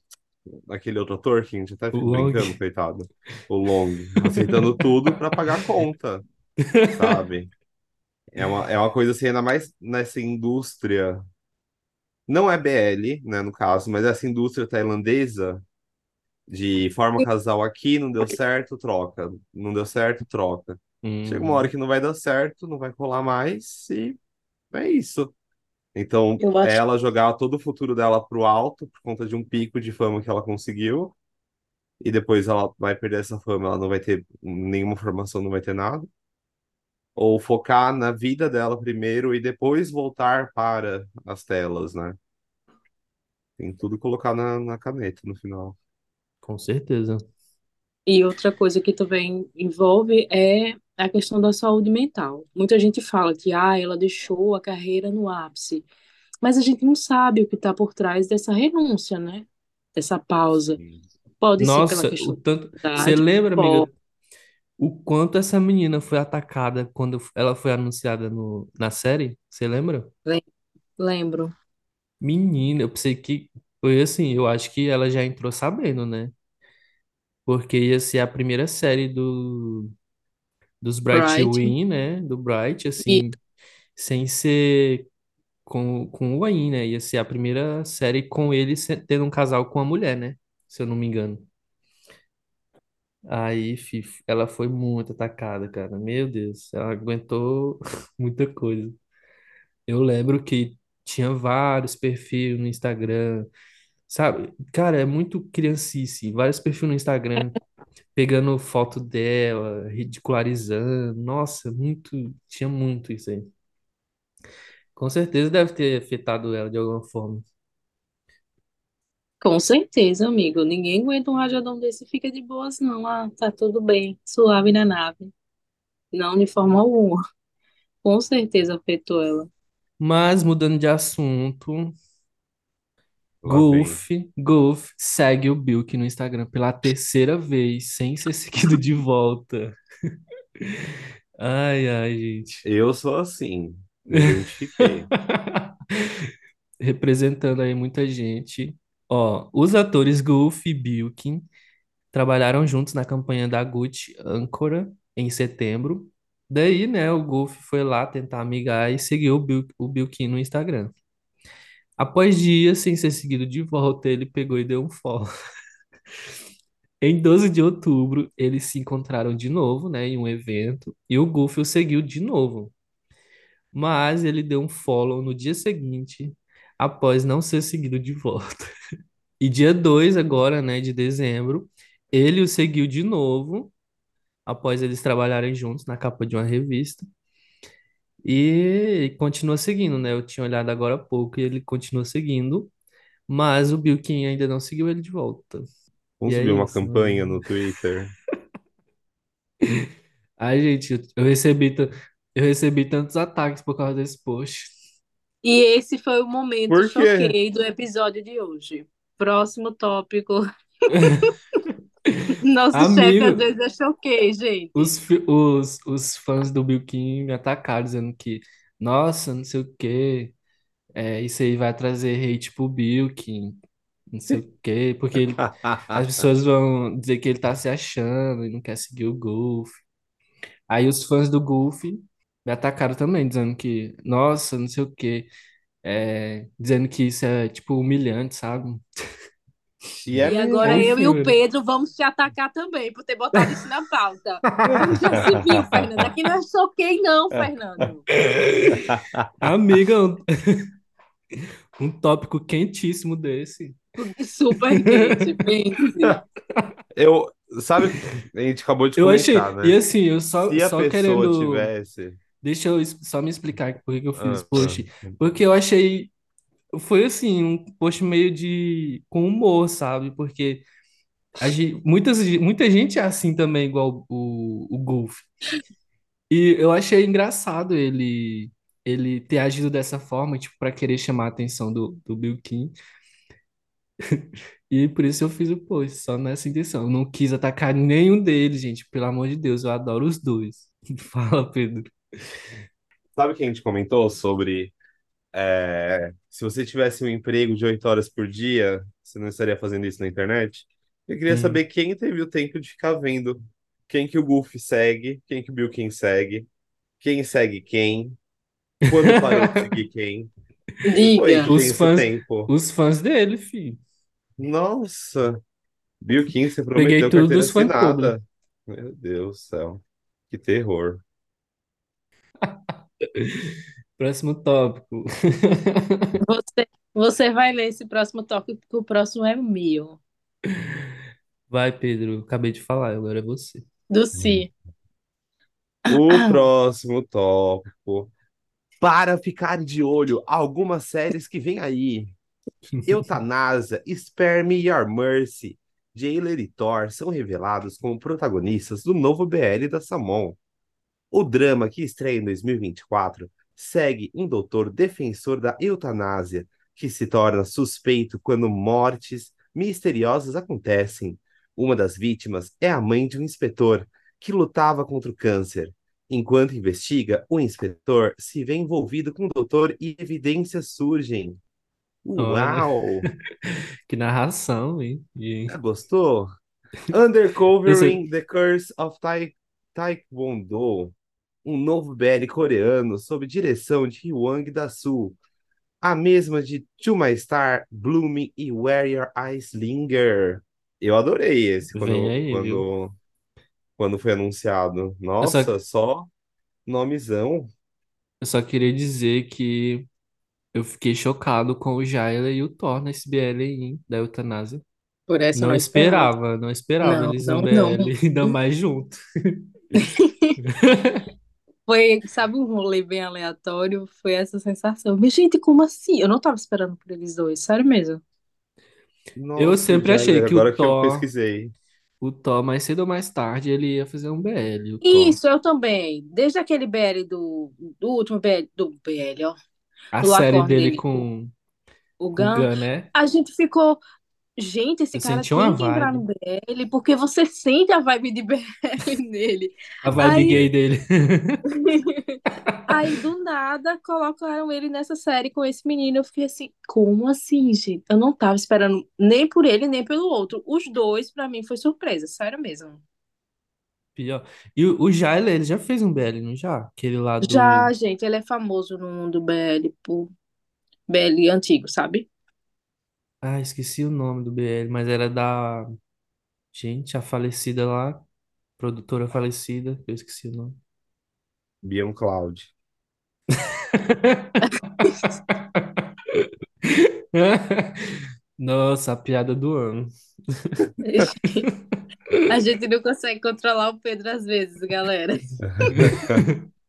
aquele outro ator que a gente até fica brincando, coitado, o Long, aceitando tudo pra pagar a conta, sabe? É uma, é uma coisa assim, ainda mais nessa indústria, não é BL, né, no caso, mas essa indústria tailandesa de forma casal aqui, não deu certo, troca. Não deu certo, troca. Chega uma hora Uhum. que não vai dar certo, não vai colar mais e é isso. Então, é acho. ela jogar todo o futuro dela pro alto por conta de um pico de fama que ela conseguiu e depois ela vai perder essa fama, ela não vai ter nenhuma formação, não vai ter nada. Ou focar na vida dela primeiro e depois voltar para as telas, né? Tem tudo colocar na, na caneta no final. Com certeza. E outra coisa que também envolve é a questão da saúde mental. Muita gente fala que ah, ela deixou a carreira no ápice, mas a gente não sabe o que está por trás dessa renúncia, né? Dessa pausa. Pode ser pela Nossa, o questão tanto. Você lembra, amiga, pode, o quanto essa menina foi atacada quando ela foi anunciada no, na série? Você lembra? lem- lembro. Menina, eu pensei que foi assim, eu acho que ela já entrou sabendo, né? Porque ia ser a primeira série do, dos Bright Bright. Wing, né? Do Bright, E assim, sem ser com, com o Wayne, né? Ia ser a primeira série com ele tendo um casal com a mulher, né? Se eu não me engano. Aí, fi, ela foi muito atacada, cara. Meu Deus, ela aguentou muita coisa. Eu lembro que tinha vários perfis no Instagram, sabe? Cara, é muito criancice. Vários perfis no Instagram pegando foto dela, ridicularizando. Nossa, muito, tinha muito isso aí. Com certeza deve ter afetado ela de alguma forma. com certeza, amigo, ninguém aguenta um rajadão desse e fica de boas, não. Ah, tá tudo bem, suave na nave. Não, de forma alguma. Com certeza afetou ela. Mas mudando de assunto, Golf, Golf segue o Bilk no Instagram pela terceira vez, sem ser seguido de volta. Ai, ai, gente. Eu sou assim, me identifiquei. Representando aí muita gente. Ó, os atores Golf e Bilkin trabalharam juntos na campanha da Gucci Âncora em setembro. Daí, né, o Golf foi lá tentar amigar e seguiu o Bil- o Bilkin no Instagram. Após dias sem ser seguido de volta, ele pegou e deu um follow. Em 12 de outubro, eles se encontraram de novo, né, em um evento, e o Golf o seguiu de novo. Mas ele deu um follow no dia seguinte, após não ser seguido de volta. E dia 2 agora, né, de dezembro, ele o seguiu de novo, após eles trabalharem juntos na capa de uma revista. E continua seguindo, né? Eu tinha olhado agora há pouco e ele continua seguindo, mas o Bilkin ainda não seguiu ele de volta. Vamos E é subir uma isso, campanha mano. no Twitter. Ai, gente, eu eu recebi, eu recebi tantos ataques por causa desse post. E esse foi o momento Por quê? choquei do episódio de hoje. Próximo tópico. Nosso chefe às Amigo, vezes é choquei, gente. os, os, os fãs do Bill King me atacaram dizendo que, nossa, não sei o quê, é, isso aí vai trazer hate pro Bill King, não sei o quê, porque ele- as pessoas vão dizer que ele tá se achando e não quer seguir o Golf. Aí os fãs do Golf me atacaram também, dizendo que, nossa, não sei o quê, é, dizendo que isso é, tipo, humilhante, sabe? E é E agora eu e o. Pedro vamos te atacar também por ter botado isso na pauta. Já se viu, Fernando. Aqui não é choquei, não, Fernando. Amiga, um, um tópico quentíssimo desse. Super quente. Eu, sabe, a gente acabou de Eu achei, comentar, e né? assim, eu só, Se a só pessoa querendo, tivesse. deixa eu só me explicar por que que eu fiz Ah, esse post, porque eu achei, foi assim, um post meio de, com humor, sabe, porque a gente, muitas, muita gente é assim também, igual o, o Golf, e eu achei engraçado ele, ele ter agido dessa forma, tipo, para querer chamar a atenção do, do Bill King, E por isso eu fiz o post, só nessa intenção. Eu não quis atacar nenhum deles, gente. Pelo amor de Deus, eu adoro os dois. Fala, Pedro. sabe o que a gente comentou sobre é, se você tivesse um emprego de oito horas por dia, você não estaria fazendo isso na internet? Eu queria Hum. saber quem teve o tempo de ficar vendo quem que o Goofy segue, quem que o Bill King segue, quem segue quem, quando parou de seguir quem. Diga. que Os fãs, tempo? os fãs dele, filho. Nossa, Bill King, você Peguei prometeu tudo carteira dos assinada. Meu Deus do céu, que terror. Próximo tópico. Você, você vai ler esse próximo tópico, porque o próximo é meu. Vai, Pedro. Acabei de falar, agora é você. Do Si. O próximo tópico. Para ficar de olho, algumas séries que vem aí. Eutanásia, Spare Me Your Mercy, Jailer e Thor são revelados como protagonistas do novo BL da Samon. O drama, que estreia em 2024, segue um doutor defensor da eutanásia, que se torna suspeito quando mortes misteriosas acontecem. Uma das vítimas é a mãe de um inspetor que lutava contra o câncer. Enquanto investiga, o inspetor se vê envolvido com o doutor e evidências surgem. Uau! que narração, hein? Já gostou? Undercovering The Curse of Tai Taekwondo, um novo BL coreano sob direção de Hwang Da-soo, a mesma de To My Star, Blooming e Where Your Eyes Linger. Eu adorei esse quando, aí, quando, quando foi anunciado. Eu só, Nossa, só nomezão. eu só queria dizer que eu fiquei chocado com o Jailer e o Thor nesse BL aí, hein, da eutanásia. Por essa eu Não não esperava. não esperava Não, eles não, no não. BL, ainda mais junto. Foi, sabe, um rolê bem aleatório? Foi essa sensação. Mas, gente, como assim? Eu não tava esperando por eles dois, sério mesmo. Eu Nossa, sempre achei que o agora que eu Thor, pesquisei. o Thor, mais cedo ou mais tarde, ele ia fazer um BL, o Thor. Isso, eu também. Desde aquele BL do, do último BL, do BL, ó, A do série dele dele, com o o Gun, Gun, né? a gente ficou. Gente, esse Eu cara senti tem que entrar no BL, porque você sente a vibe de BL nele. a vibe Aí, gay dele. aí do nada, colocaram ele nessa série com esse menino. Eu fiquei assim, como assim, gente? Eu não tava esperando nem por ele, nem pelo outro. Os dois, pra mim, foi surpresa, sério mesmo. Pior. E o, Jailer, ele já fez um BL, não já? Aquele lá Já, do... gente, ele é famoso no mundo BL, por BL antigo, sabe? Ah, esqueci o nome do BL, mas era da... Gente, a falecida lá, produtora falecida, eu esqueci o nome. Beyond Cloud. Nossa, a piada do ano. A gente não consegue controlar o Pedro às vezes, galera.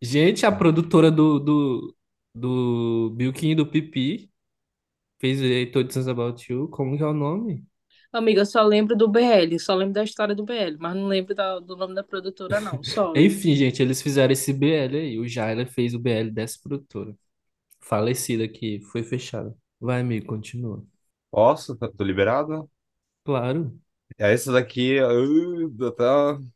Gente, a produtora do, do, do Bilkin e do Pipi fez I Told Us About You. Como que é o nome? Amiga, eu só lembro do BL, só lembro da história do BL, mas não lembro da- do nome da produtora, não. Sorry. Enfim, gente, eles fizeram esse BL aí. O Jaila fez o BL dessa produtora. falecida que foi fechada. Vai, amigo, continua. Posso? Tá- Tô liberado? Claro. Essa daqui, uh, dá até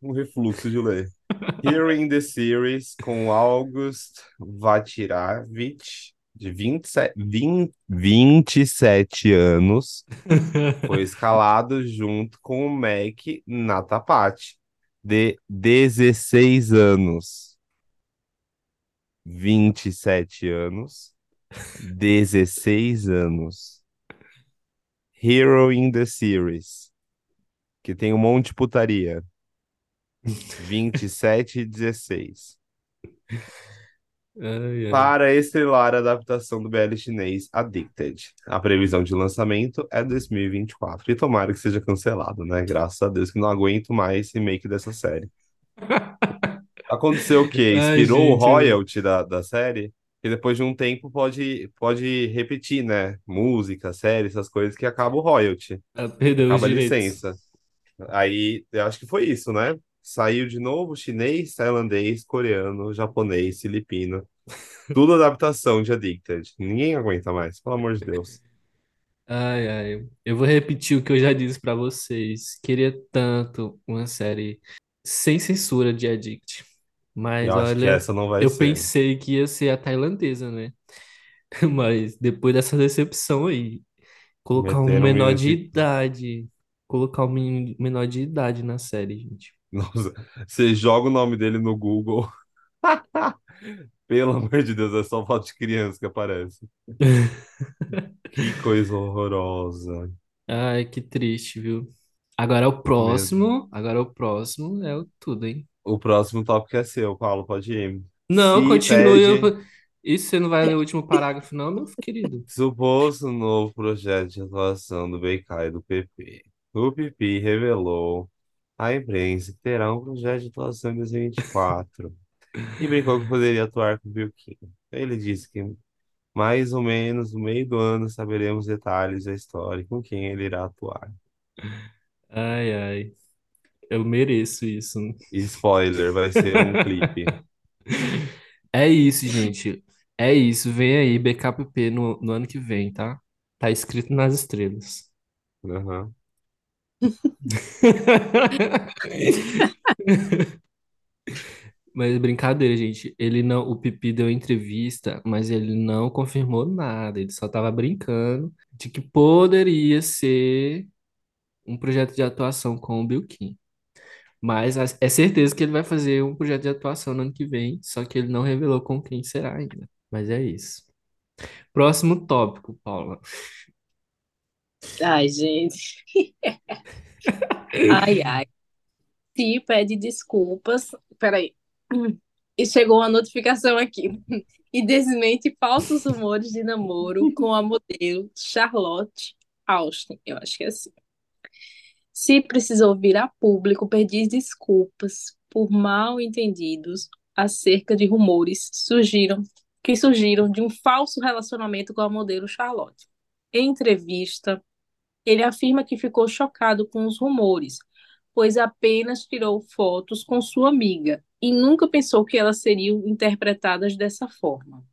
um refluxo de ler. Hearing the Series com August Vatiravich, de 27, 20, 27 anos, foi escalado junto com o Mac Natapati, de 16 anos. 27 anos, 16 anos. Hero in the Series, que tem um monte de putaria. 27 e 16. Ai, ai. Para estrelar a adaptação do BL chinês Addicted. A previsão de lançamento é 2024. E tomara que seja cancelado, né? Graças a Deus que não aguento mais remake dessa série. Aconteceu o quê? Ai, Expirou o gente, eu- royalty da, da série? E depois de um tempo pode, pode repetir, né? Música, série, essas coisas que acaba o royalty. Ah, Perdeu Acaba a licença. Aí, eu acho que foi isso, né? Saiu de novo chinês, tailandês, coreano, japonês, filipino. Tudo adaptação de Addicted. Ninguém aguenta mais, pelo amor de Deus. Ai, ai. Eu vou repetir o que eu já disse pra vocês. Queria tanto uma série sem censura de Addict. Mas Eu acho que olha, essa não vai eu ser. pensei que ia ser a tailandesa, né? Mas depois dessa decepção aí, colocar um Meteram um menor de idade, colocar um men- menor de idade na série, gente. Nossa, você joga o nome dele no Google. Pelo amor de Deus, é só foto de criança que aparece. Que coisa horrorosa. Ai, que triste, viu? Agora o próximo, agora o próximo é o tudo, hein? O próximo tópico é seu, Paulo, pode ir. Não, Se continue. pede- Isso você não vai ler o último parágrafo, não, meu querido? Suposto novo projeto de atuação do BK e do PP. O PP revelou à imprensa terá um projeto de atuação em 2024 e brincou que poderia atuar com Bill King. Ele disse que mais ou menos no meio do ano saberemos detalhes da história e com quem ele irá atuar. Ai, ai. Eu mereço isso. E spoiler, vai ser um clipe. É isso, gente. É isso. Vem aí, BKPP no, no ano que vem, tá? Tá escrito nas estrelas. Aham. Mas brincadeira, gente. Ele não, o Pipi deu entrevista, mas ele não confirmou nada. Ele só tava brincando de que poderia ser um projeto de atuação com o Bill King. Mas é certeza que ele vai fazer um projeto de atuação no ano que vem, só que ele não revelou com quem será ainda. Mas é isso. Próximo tópico, Paula. Ai, gente. Ai, ai. Se pede desculpas. Peraí. E chegou uma notificação aqui. E desmente falsos rumores de namoro com a modelo Charlotte Austin. Eu acho que é assim. Se precisou vir a público pedir desculpas por mal entendidos acerca de rumores surgiram, que surgiram de um falso relacionamento com a modelo Charlotte. Em entrevista, ele afirma que ficou chocado com os rumores, pois apenas tirou fotos com sua amiga e nunca pensou que elas seriam interpretadas dessa forma.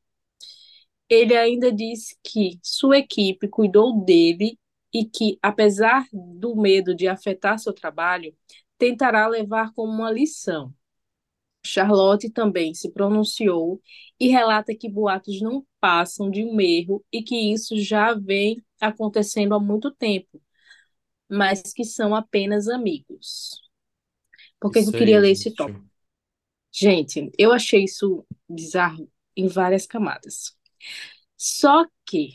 Ele ainda disse que sua equipe cuidou dele e que, apesar do medo de afetar seu trabalho, tentará levar como uma lição. Charlotte também se pronunciou e relata que boatos não passam de um erro e que isso já vem acontecendo há muito tempo, mas que são apenas amigos. Por que eu queria aí, ler esse tópico? Gente, eu achei isso bizarro em várias camadas. Só que,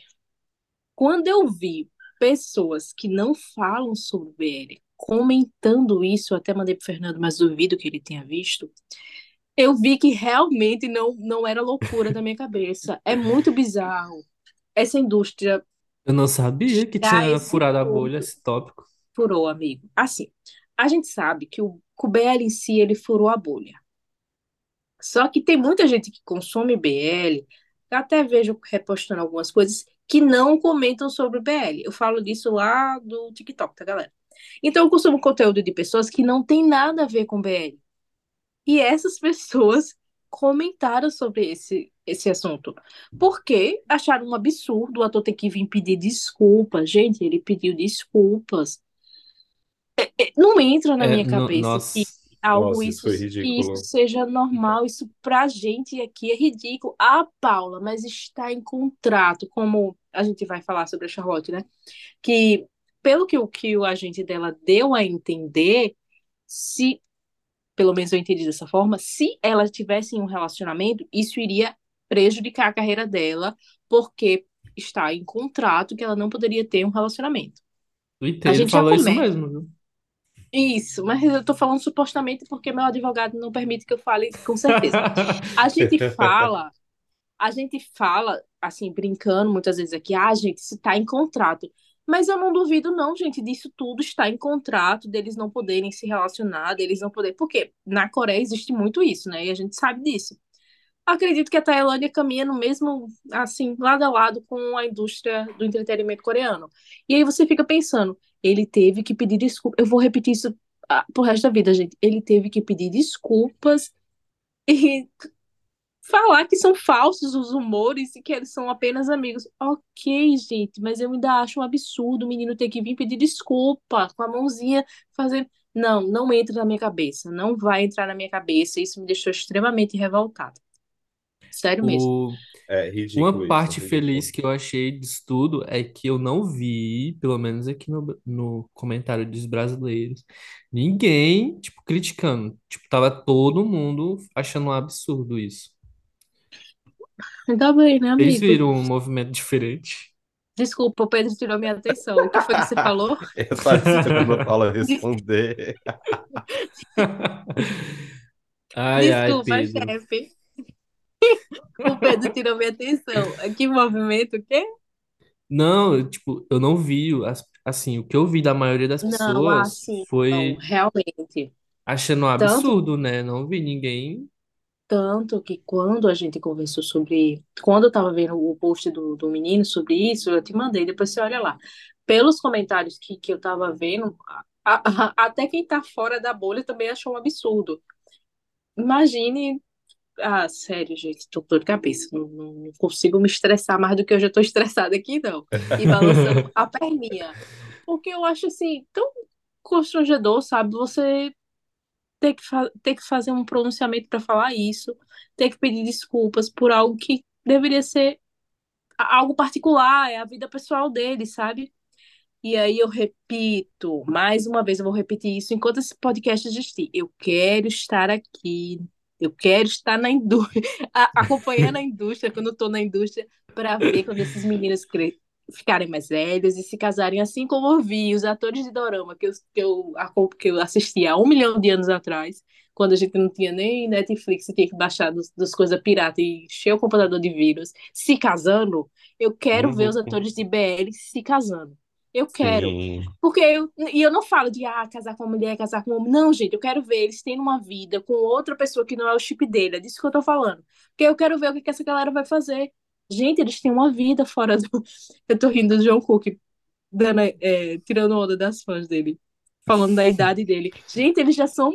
quando eu vi pessoas que não falam sobre BL comentando isso, eu até mandei pro Fernando, mas duvido que ele tenha visto, eu vi que realmente não, não era loucura da minha cabeça. É muito bizarro. Essa indústria Eu não sabia que tinha furado a bolha esse tópico. furou, amigo. Assim, a gente sabe que o, que o BL em si, ele furou a bolha. Só que tem muita gente que consome BL, até vejo repostando algumas coisas, que não comentam sobre o BL. Eu falo disso lá do TikTok, tá, galera? Então, eu consumo conteúdo de pessoas que não tem nada a ver com BL. E essas pessoas comentaram sobre esse, esse assunto. Porque acharam um absurdo o ator ter que vir pedir desculpas. Gente, ele pediu desculpas. É, é, não entra na É, minha cabeça nossa, que algo Nossa, isso isso, isso seja normal. Isso pra gente aqui é ridículo. Ah, Paula, mas está em contrato, como a gente vai falar sobre a Charlotte, né? Que, pelo que o, que o agente dela deu a entender, se, pelo menos eu entendi dessa forma, se ela tivesse em um relacionamento, isso iria prejudicar a carreira dela, porque está em contrato que ela não poderia ter um relacionamento. o A gente falou isso mesmo, viu? Isso, mas eu tô falando supostamente porque meu advogado não permite que eu fale com certeza. A gente fala, a gente fala, assim, brincando muitas vezes aqui, ah, gente, isso tá em contrato. Mas eu não duvido, não, gente, disso tudo está em contrato, deles não poderem se relacionar, deles não poderem. Porque na Coreia existe muito isso, né? E a gente sabe disso. Acredito que a Tailândia caminha no mesmo, assim, lado a lado com a indústria do entretenimento coreano. E aí você fica pensando, ele teve que pedir desculpa. Eu vou repetir isso ah, pro resto da vida, gente. Ele teve que pedir desculpas e falar que são falsos os rumores e que eles são apenas amigos. Ok, gente, mas eu ainda acho um absurdo o menino ter que vir pedir desculpa com a mãozinha fazendo. Não, não entra na minha cabeça. Não vai entrar na minha cabeça. Isso me deixou extremamente revoltada. Sério mesmo. O, É ridículo uma isso, parte ridículo. feliz que eu achei disso tudo é que eu não vi, pelo menos aqui no, no comentário dos brasileiros, ninguém, tipo, criticando. Tipo, tava todo mundo achando um absurdo isso. Ainda bem, né, Eles amigo? viram um movimento diferente. Desculpa, o Pedro tirou minha atenção. O que foi que você falou? Eu tava esperando a Paula responder. Ai, ai, Desculpa, Pedro. chefe. O Pedro tirou minha atenção. Que movimento, o quê? Não, eu, tipo, eu não vi, assim, o que eu vi da maioria das Não, pessoas. Não, foi realmente. achando um Tanto, absurdo, né? Não vi ninguém. Tanto que quando a gente conversou sobre. Quando eu tava vendo o post do, do menino sobre isso, eu te mandei, depois você olha lá. Pelos comentários que, que eu tava vendo, a- a- até quem tá fora da bolha também achou um absurdo. Imagine. Ah, sério, gente, tô com dor de cabeça. Não, não- consigo me estressar mais do que eu já tô estressada aqui, não. E balançando a perninha. Porque eu acho assim, tão constrangedor, sabe? Você ter que, ter que fazer um pronunciamento para falar isso, ter que pedir desculpas por algo que deveria ser algo particular, é a vida pessoal dele, sabe? E aí eu repito, mais uma vez eu vou repetir isso enquanto esse podcast existir. Eu quero estar aqui, eu quero estar na indústria, acompanhando a indústria quando eu tô na indústria, para ver quando esses meninos cre- ficarem mais velhos e se casarem, assim como eu vi os atores de Dorama que eu, que eu, que eu assisti há um milhão de anos atrás, quando a gente não tinha nem Netflix e tinha que baixar dos, das coisas pirata e encher o computador de vírus, se casando, eu quero ver os Uhum. atores de BL se casando. Eu quero. Sim. Porque eu, e eu não falo de ah, casar com uma mulher, casar com um homem. Não, gente, eu quero ver eles tendo uma vida com outra pessoa que não é o chip dele. É disso que eu tô falando. Porque eu quero ver o que, que essa galera vai fazer. Gente, eles têm uma vida fora do. Eu tô rindo do John Cook, dando, é, tirando onda das fãs dele, falando da idade dele. Gente, eles já são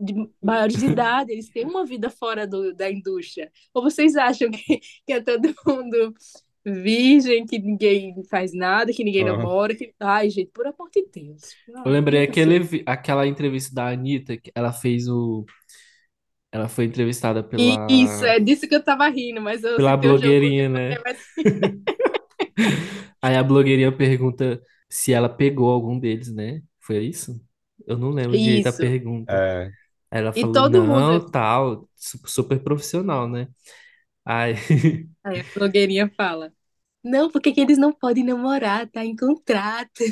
de maiores de idade, eles têm uma vida fora do, da indústria. Ou vocês acham que, que é todo mundo virgem, que ninguém faz nada, que ninguém Ah. namora? Que... Ai, gente, por amor de Deus. Eu lembrei Ai, aquele, aquela entrevista da Anitta, que ela fez o. Ela foi entrevistada pela, Isso, é disso que eu tava rindo, mas eu pela citei o jogo blogueirinha, né? Aí a blogueirinha pergunta se ela pegou algum deles, né? Foi isso? Eu não lembro direito a Isso. pergunta. É. Aí ela E falou, todo não, mundo. tal, su- super profissional, né? Aí, Aí a blogueirinha fala. Não, porque que eles não podem namorar, tá em contrato.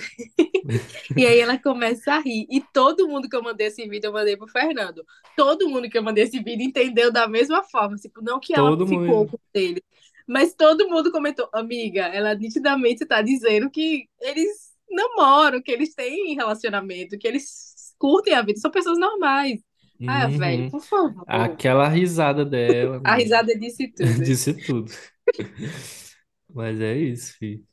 E aí ela começa a rir. E todo mundo que eu mandei esse vídeo, eu mandei pro Fernando. Todo mundo que eu mandei esse vídeo entendeu da mesma forma. Tipo, não que ela Todo ficou mundo. com ele. Mas todo mundo comentou, amiga, ela nitidamente tá dizendo que eles namoram, que eles têm relacionamento, que eles curtem a vida, são pessoas normais. Ah, velho, Uhum. por favor. Aquela risada dela, A risada disse tudo. disse tudo. Mas é isso, filho.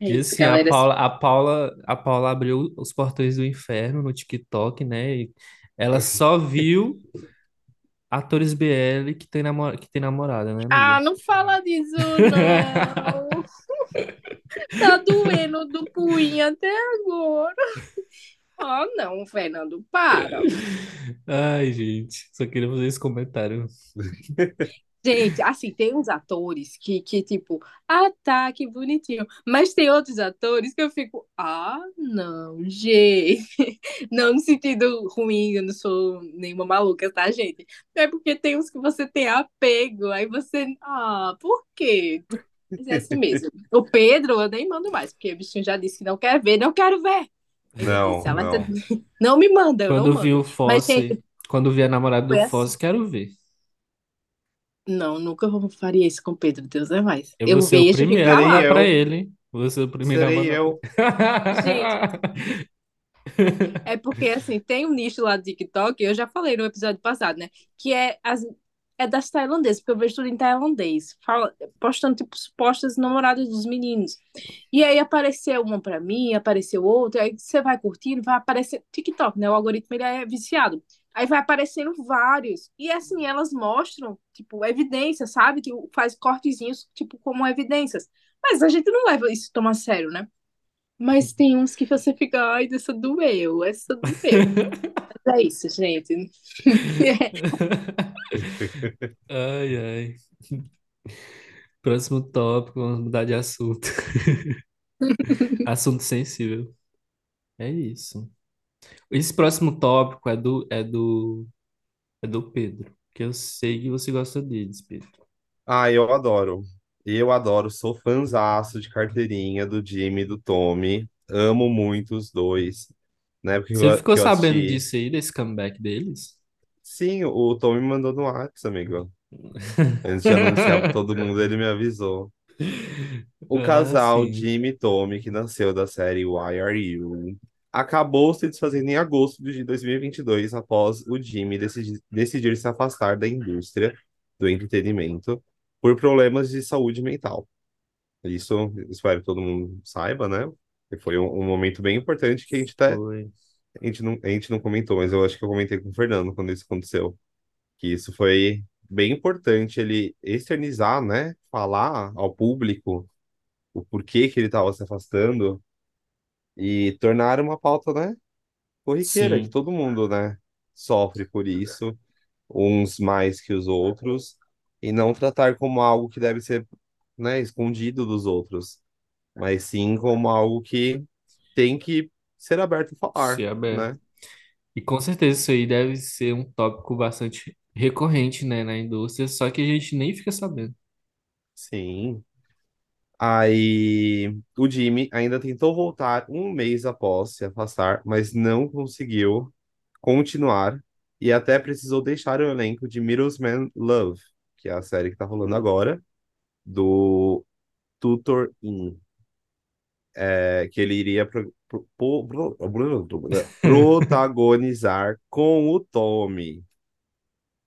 É E isso, assim, a galera. Paula, a Paula, a Paula abriu os portões do inferno no TikTok, né? E ela só viu atores BL que tem, namor... que tem namorada, né, Ah, amiga? não fala disso, não. Tá doendo do punho até agora. Ah, não, Fernando, para. Ai, gente, só queria fazer esse comentário. Gente, assim, tem uns atores que, que, tipo, ah, tá, que bonitinho. Mas tem outros atores que eu fico, ah, não, gente. Não no sentido ruim, eu não sou nenhuma maluca, tá, gente? É porque tem uns que você tem apego, aí você, ah, por quê? Mas é assim mesmo. O Pedro, eu nem mando mais, porque o bichinho já disse que não quer ver, não quero ver. Não, disse, ela tá- não. não me manda, eu não Quando vi mando. o Mas, Fosse, gente, quando vi a namorada do foi assim. Fosse, quero ver. Não, nunca vou- faria isso com o Pedro, Deus é mais. Eu Eu vou ser o vejo primeiro a mandar pra eu. ele. Vou ser o primeiro a Serei mandar. eu. É porque, assim, tem um nicho lá do TikTok, eu já falei no episódio passado, né? Que é, as, é das tailandesas, porque eu vejo tudo em tailandês. Fala, postando, tipo, supostas namoradas dos meninos. E aí apareceu uma pra mim, apareceu outra, aí você vai curtindo, vai aparecer... TikTok, né? O algoritmo, ele é viciado. Aí vai aparecendo vários. E, assim, elas mostram, tipo, evidências, sabe? Que faz cortezinhos, tipo, como evidências. Mas a gente não leva isso tão a sério, né? Mas tem uns que você fica, ai, essa doeu, essa doeu. Mas é isso, gente. Ai, ai. Próximo tópico, vamos mudar de assunto. Assunto sensível. É isso. Esse próximo tópico é do, é do, é do Pedro, que eu sei que você gosta deles, Pedro. Ah, eu adoro. Eu adoro, sou fãzaço de carteirinha do Jimmy e do Tommy. Amo muito os dois. Na época que Você eu, ficou que eu sabendo assisti. disso aí, desse comeback deles? Sim, o Tommy me mandou no WhatsApp, amigo. Antes de anunciar pra todo mundo, ele me avisou. O Ah, casal sim. Jimmy e Tommy, que nasceu da série Why Are You, acabou se desfazendo em agosto de 2022, após o Jimmy decidir, decidir se afastar da indústria do entretenimento por problemas de saúde mental. Isso, espero que todo mundo saiba, né? Foi um, um momento bem importante que a gente até, Foi. a gente não, a gente não comentou, mas eu acho que eu comentei com o Fernando quando isso aconteceu. Que isso foi bem importante ele externizar, né? Falar ao público o porquê que ele estava se afastando e tornar uma pauta, né, corriqueira, que Sim, todo mundo, né, sofre por isso, uns mais que os outros, e não tratar como algo que deve ser, né, escondido dos outros, mas sim como algo que tem que ser aberto a falar, ser aberto. né? E com certeza isso aí deve ser um tópico bastante recorrente, né, na indústria, só que a gente nem fica sabendo. Sim. Aí o Jimmy ainda tentou voltar um mês após se afastar, mas não conseguiu continuar e até precisou deixar o elenco de Middlesman Love, que é a série que tá rolando agora, do Tutor In, é, que ele iria pro- pro- pro- protagonizar com o Tommy.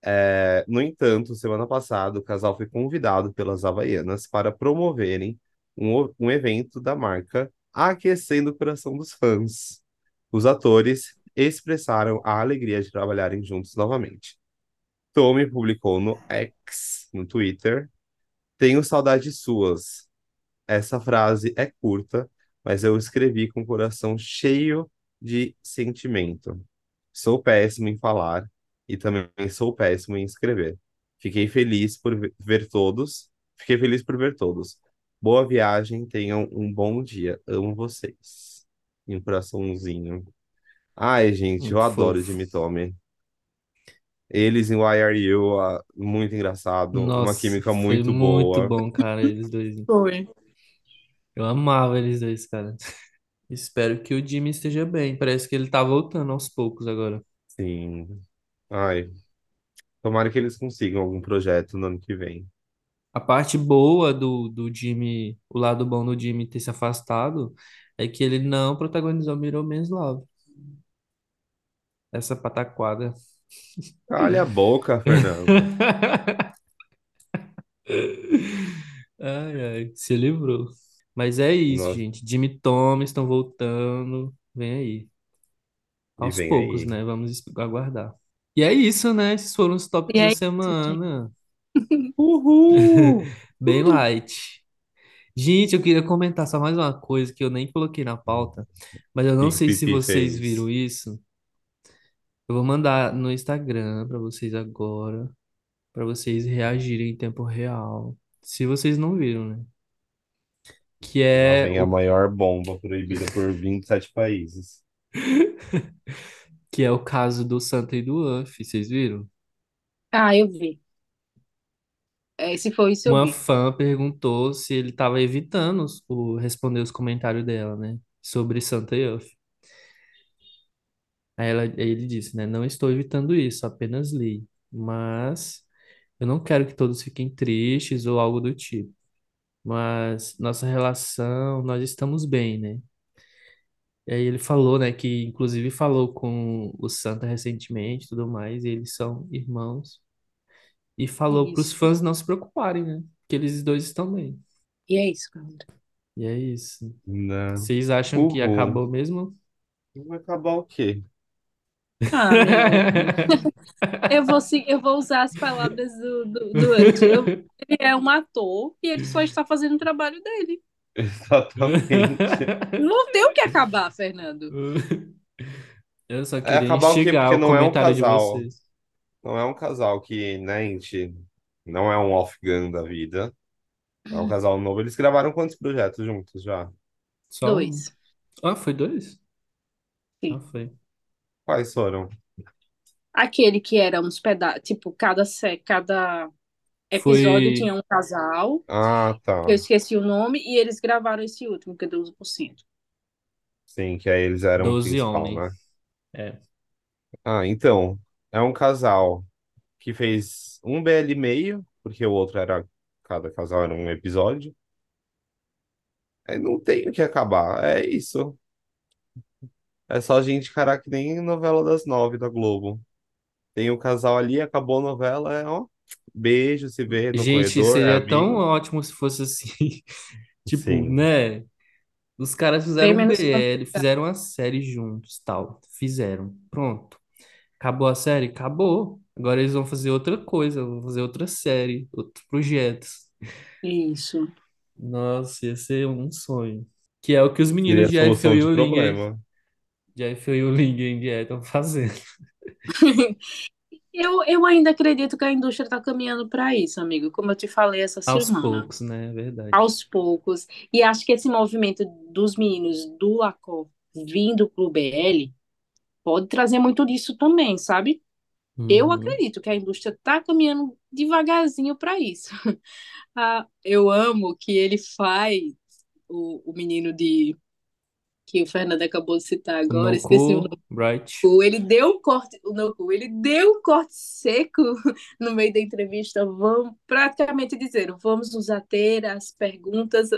É, no entanto, semana passada, o casal foi convidado pelas Havaianas para promoverem um, um evento da marca aquecendo o coração dos fãs. Os atores expressaram a alegria de trabalharem juntos novamente. Tommy publicou no X, no Twitter, Tenho saudades suas. Essa frase é curta, mas eu escrevi com o coração cheio de sentimento. Sou péssimo em falar e também sou péssimo em escrever. Fiquei feliz por ve- ver todos. Fiquei feliz por ver todos. Boa viagem, tenham um bom dia. Amo vocês. E um coraçãozinho. Ai, gente, eu Muito adoro fofo. Jimmy Tommy. Eles em Why Are You, ah, muito engraçado, uma Nossa, química foi muito muito boa. bom, cara, eles dois. Foi. Eu amava eles dois, cara. Espero que o Jimmy esteja bem. Parece que ele tá voltando aos poucos agora. Sim. Ai, tomara que eles consigam algum projeto no ano que vem. A parte boa do, do Jimmy, o lado bom do Jimmy ter se afastado, é que ele não protagonizou Mirror Man's Love. Essa pataquada. Calha a boca, Fernando. Ai, ai, se livrou. Mas é isso, Nossa, gente. Jimmy Tom estão voltando. Vem aí. e Aos vem poucos, aí. né? Vamos aguardar. E é isso, né? Esses foram os E tópicos da é isso, semana. Uhul! Bem light. Gente, eu queria comentar só mais uma coisa que eu nem coloquei na pauta, mas eu não sei se vocês fez? viram isso. Eu vou mandar no Instagram pra vocês agora, pra vocês reagirem em tempo real. Se vocês não viram, né? Que Lá é vem a o maior bomba proibida por 27 países. que é o caso do Santa e do Uff, vocês viram? Ah, eu vi. É, se for isso, eu Uma vi. fã perguntou se ele estava evitando os- o, responder os comentários dela, né? Sobre Santa e Uff. Aí, ela, aí ele disse, né? Não estou evitando isso, apenas li. Mas eu não quero que todos fiquem tristes ou algo do tipo. Mas nossa relação, nós estamos bem, né? E aí ele falou, né? Que inclusive falou com o Santa recentemente, e tudo mais. E eles são irmãos. E falou para os Isso. fãs não se preocuparem, né? Que eles dois estão bem. E é isso, galera. E é isso. Não. Vocês acham que Uhul. acabou mesmo? Vai acabar o quê? Ah, amigo. Eu vou, se- eu vou usar as palavras do, do, do Ant. Eu- ele é um ator e ele só está fazendo o trabalho dele. Exatamente. Não tem o que acabar, Fernando. Eu só É queria acabar o quê? Porque o não é um casal. vocês. Não é um casal que, né, gente. Não é um off-gun da vida. É um casal novo. Eles gravaram quantos projetos juntos já? Só um. Dois. Ah, foi dois? Ah, Sim. foi. Quais foram? Aquele que era uns pedaços, tipo, cada, cada episódio Foi tinha um casal, Ah, que eu tá. esqueci o nome, e eles gravaram esse último, que é 12%. Sim, que aí eles eram o 12 principal, homens. né? É. Ah, então. É um casal que fez um BL e meio, porque o outro era. Cada casal era um episódio. Aí não tem o que acabar. É isso. É só a gente encarar que nem novela das nove da Globo. Tem o casal ali, acabou a novela, é ó. Beijo, se vê no Gente, corredor, é seria tão amigo. ótimo se fosse assim. Tipo, Sim. né? Os caras Bem fizeram um menos BL, fizeram uma série juntos, tal. Fizeram. Pronto. Acabou a série? Acabou. Agora eles vão fazer outra coisa, vão fazer outra série, outros projetos. Isso. Nossa, ia ser um sonho. Que é o que os meninos a de Eiffel e de o e Lingen estão fazendo. Eu, eu ainda acredito que a indústria está caminhando para isso, amigo, como eu te falei essa Aos semana. poucos, né? É verdade. Aos poucos. E acho que esse movimento dos meninos do Lacó vindo pro BL pode trazer muito disso também, sabe? Eu Uhum. acredito que a indústria está caminhando devagarzinho para isso. Ah, eu amo que ele faz o, o menino de que o Fernando acabou de citar agora, esqueci o Noku, Bright. Ele deu um corte, o Noku, ele deu um corte seco no meio da entrevista. Vamos praticamente dizer, vamos nos ater às perguntas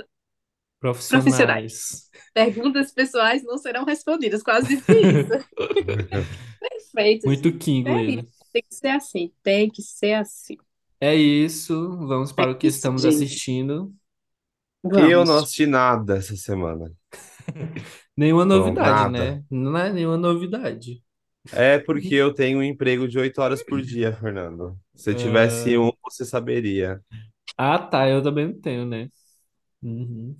profissionais. Profissionais. Perguntas pessoais não serão respondidas. Quase isso. Perfeito. Muito Kingo É ele. isso. Tem que ser assim. Tem que ser assim. É isso. Vamos para É o que estamos assistindo. Eu não Vamos. assisti nada essa semana. Nenhuma Não, novidade, né? Não é nenhuma novidade. É porque eu tenho um emprego de oito horas por dia, Fernando. Se eu tivesse Ah, um, você saberia. ah, tá. Eu também não tenho, né? Uhum.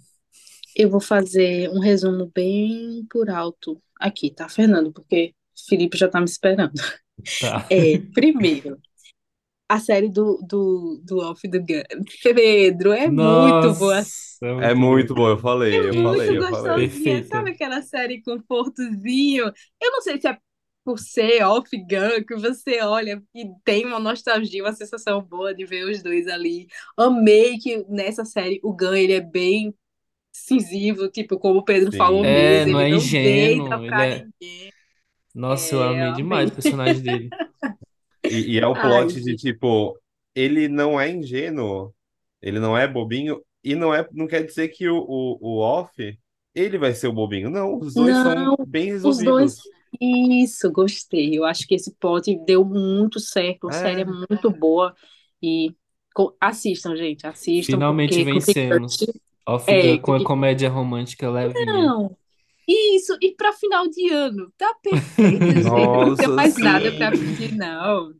Eu vou fazer um resumo bem por alto aqui, tá, Fernando? Porque Felipe já tá me esperando. Tá. É, primeiro, a série do, do, do Off do Gun. Pedro, é muito boa. Nossa, é É muito bom. eu falei, É eu muito falei, eu falei. Perfeita. Sabe aquela série com portozinho? Eu não sei se é por ser Off Gun que você olha e tem uma nostalgia, uma sensação boa de ver os dois ali. Amei que nessa série o Gun ele é bem incisivo, tipo, como o Pedro falou Sim. É, mesmo, não é ele não ingênuo. deita Ele pra é. ninguém. Nossa, eu É, amei eu demais amei. o personagem dele. E, e é o Ai, plot de gente. tipo, ele não é ingênuo, ele não é bobinho, e não é, não quer dizer que o, o, o off, ele vai ser o bobinho. Não, os dois são Não, bem os dois. resolvidos. Isso, gostei. Eu acho que esse plot deu muito certo. A série é É, muito boa. E assistam, gente. Assistam, Finalmente porque vencemos. Off é Gun com a comédia romântica levinha. Não. Isso, e para final de ano, tá perfeito, gente. Não tem mais nada para sim. pedir, não.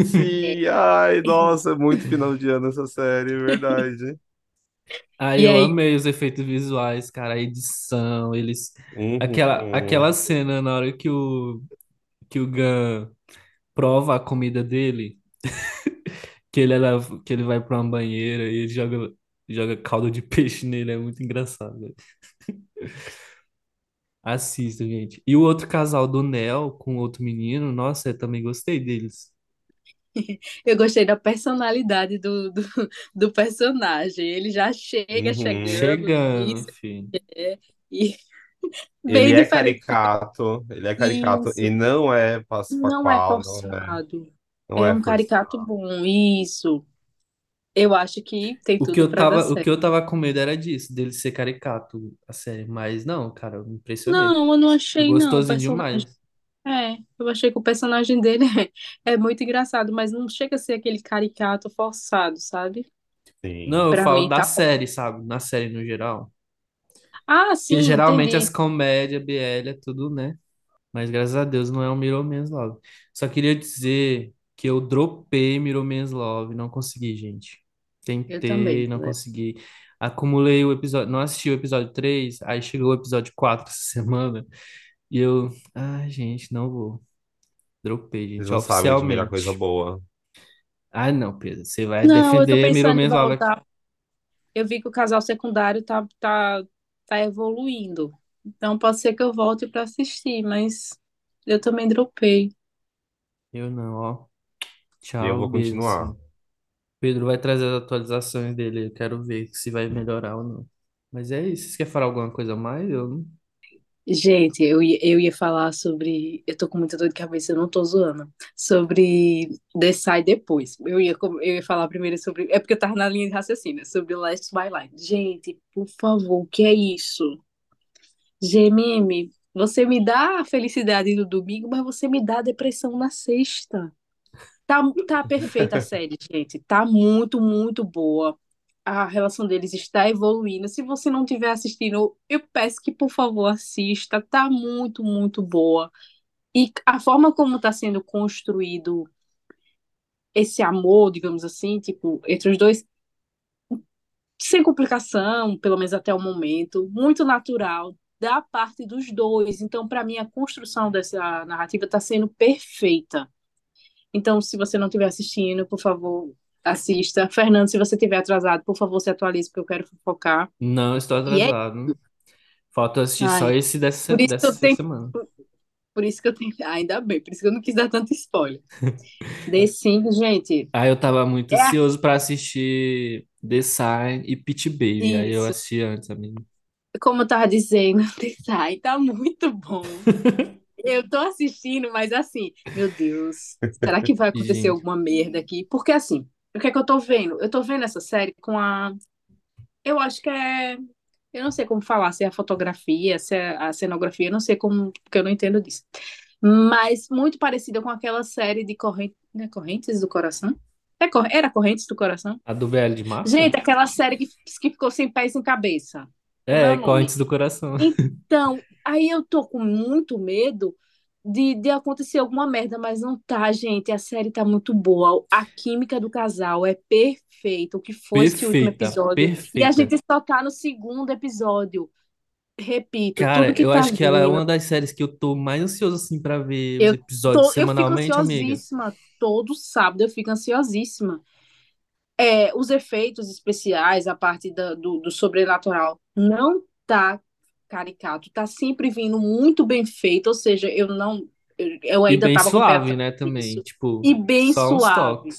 Sim, ai, nossa, é muito final de ano essa série, é verdade. Aí E eu aí, amei os efeitos visuais, cara, a edição, eles... Aquela, aquela Uhum. cena na hora que o, que o Gun prova a comida dele, que ele, leva- que ele vai pra uma banheira e ele joga, joga caldo de peixe nele, é muito engraçado. Assista, gente. E o outro casal do Neo com o outro menino, nossa, eu também gostei deles. eu gostei da personalidade do, do, do personagem. Ele já chega Uhum. chegando Chegando, filho. é, e Ele bem é diferente. caricato, ele é caricato e Isso, não é não é não é, forçado. não É é um caricato forçado. bom. Isso. Eu acho que tem O que tudo eu dar tava, o que eu tava com medo era disso, dele ser caricato, a série. Mas não, cara, eu me impressionei. Não, eu não achei, não. Gostosinho demais. É, eu achei que o personagem dele é, é muito engraçado, mas não chega a ser aquele caricato forçado, sabe? Sim. Não, eu Pra falo mim da tá série, sabe? Na série no geral. Ah, sim, geralmente as entendi. comédias, BL, é tudo, né? Mas graças a Deus não é um Mirror Man's Love. Só queria dizer que eu dropei Mirror Man's Love, não consegui, gente. Eu também, Tentei, não né? consegui. Acumulei o episódio, não assisti o episódio 3. aí chegou o episódio 4 essa semana, e eu, ai, gente, não vou. Dropei, Vocês gente, não sabem de muita coisa boa. Ai, não, Pedro, você vai Não, eu tô defender pensando em Love aqui. voltar. Eu vi que o casal secundário tá, tá, tá evoluindo. Então pode ser que eu volte pra assistir, mas eu também dropei. Eu não, ó. E eu Tchau, vou beijo, continuar. Pedro vai trazer as atualizações dele. Eu quero ver se vai melhorar ou não. Mas é isso. Você quer falar alguma coisa a mais? Eu não. Gente, eu ia, eu ia falar sobre. Eu tô com muita dor de cabeça, eu não tô zoando. Sobre The Sai depois. Eu ia, eu ia falar primeiro sobre. É porque eu tava na linha de raciocínio, sobre Last by Line. Gente, por favor, o que é isso? GMM, você me dá a felicidade no domingo, mas você me dá a depressão na sexta. Tá, tá perfeita a série, gente. Tá muito, muito boa. A relação deles está evoluindo. Se você não tiver assistindo, eu peço que, por favor, assista. Tá muito, muito boa. E a forma como está sendo construído esse amor, digamos assim, tipo, entre os dois, sem complicação, pelo menos até o momento, muito natural da parte dos dois. Então, para mim, a construção dessa narrativa está sendo perfeita. Então, se você não estiver assistindo, por favor, assista. Fernando, se você estiver atrasado, por favor, se atualize, porque eu quero focar. Não estou é. atrasado. Falta assistir só Ai, esse dessa, por isso dessa tenho. semana. Por, por isso que eu tenho. Ah, ainda bem, por isso que eu não quis dar tanto spoiler. The Sims, gente, Aí eu tava muito é ansioso pra assistir The Sign e Pitch Baby. Aí eu isso. assisti antes, amigo. Como eu tava dizendo, Ai, tá muito bom. Eu tô assistindo, mas assim, meu Deus, será que vai acontecer Gente, alguma merda aqui? Porque assim, o que é que eu tô vendo? Eu tô vendo essa série com a. Eu acho que é. Eu não sei como falar, se é a fotografia, se é a cenografia, eu não sei como, porque eu não entendo disso. Mas muito parecida com aquela série de corrente, né, Correntes do Coração. É, cor- era Correntes do Coração? a do BL de Mafia? Gente, aquela série que, que ficou sem pés e sem cabeça. É o nome? Correntes do Coração. Então, aí eu tô com muito medo de, de acontecer alguma merda, mas não tá, gente. A série tá muito boa. A química do casal é perfeita. O que foi esse último Perfeita, episódio? E a gente só tá no segundo episódio. Repito, tudo Cara, que eu tá acho que ela é vindo. uma das séries que eu tô mais ansioso assim pra ver os Eu episódios tô, eu fico semanalmente, amiga. ansiosíssima. Todo sábado eu fico ansiosíssima. É, os efeitos especiais, a parte da- do, do sobrenatural, não tá caricato, tá sempre vindo muito bem feito, ou seja, eu não, eu, eu E ainda bem tava suave, né, também. Tipo, E bem suave.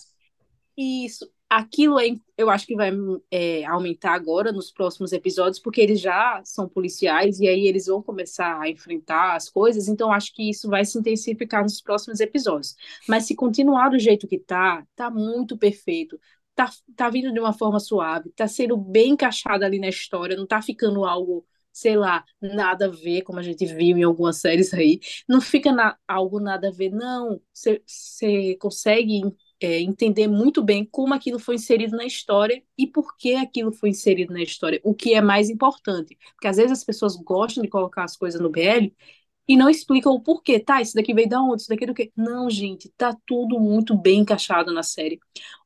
Isso, aquilo é, eu acho que vai é, aumentar agora nos próximos episódios, porque eles já são policiais e aí eles vão começar a enfrentar as coisas, então acho que isso vai se intensificar nos próximos episódios. Mas se continuar do jeito que tá, tá muito perfeito. Tá, tá vindo de uma forma suave, tá sendo bem encaixado ali na história, não tá ficando algo, sei lá, nada a ver, como a gente viu em algumas séries aí. Não fica na, algo nada a ver, não. Você consegue é, entender muito bem como aquilo foi inserido na história e por que aquilo foi inserido na história, o que é mais importante. Porque às vezes as pessoas gostam de colocar as coisas no BL e não explicam o porquê. Tá, isso daqui veio da onde? Isso daqui é do quê? Não, gente, tá tudo muito bem encaixado na série.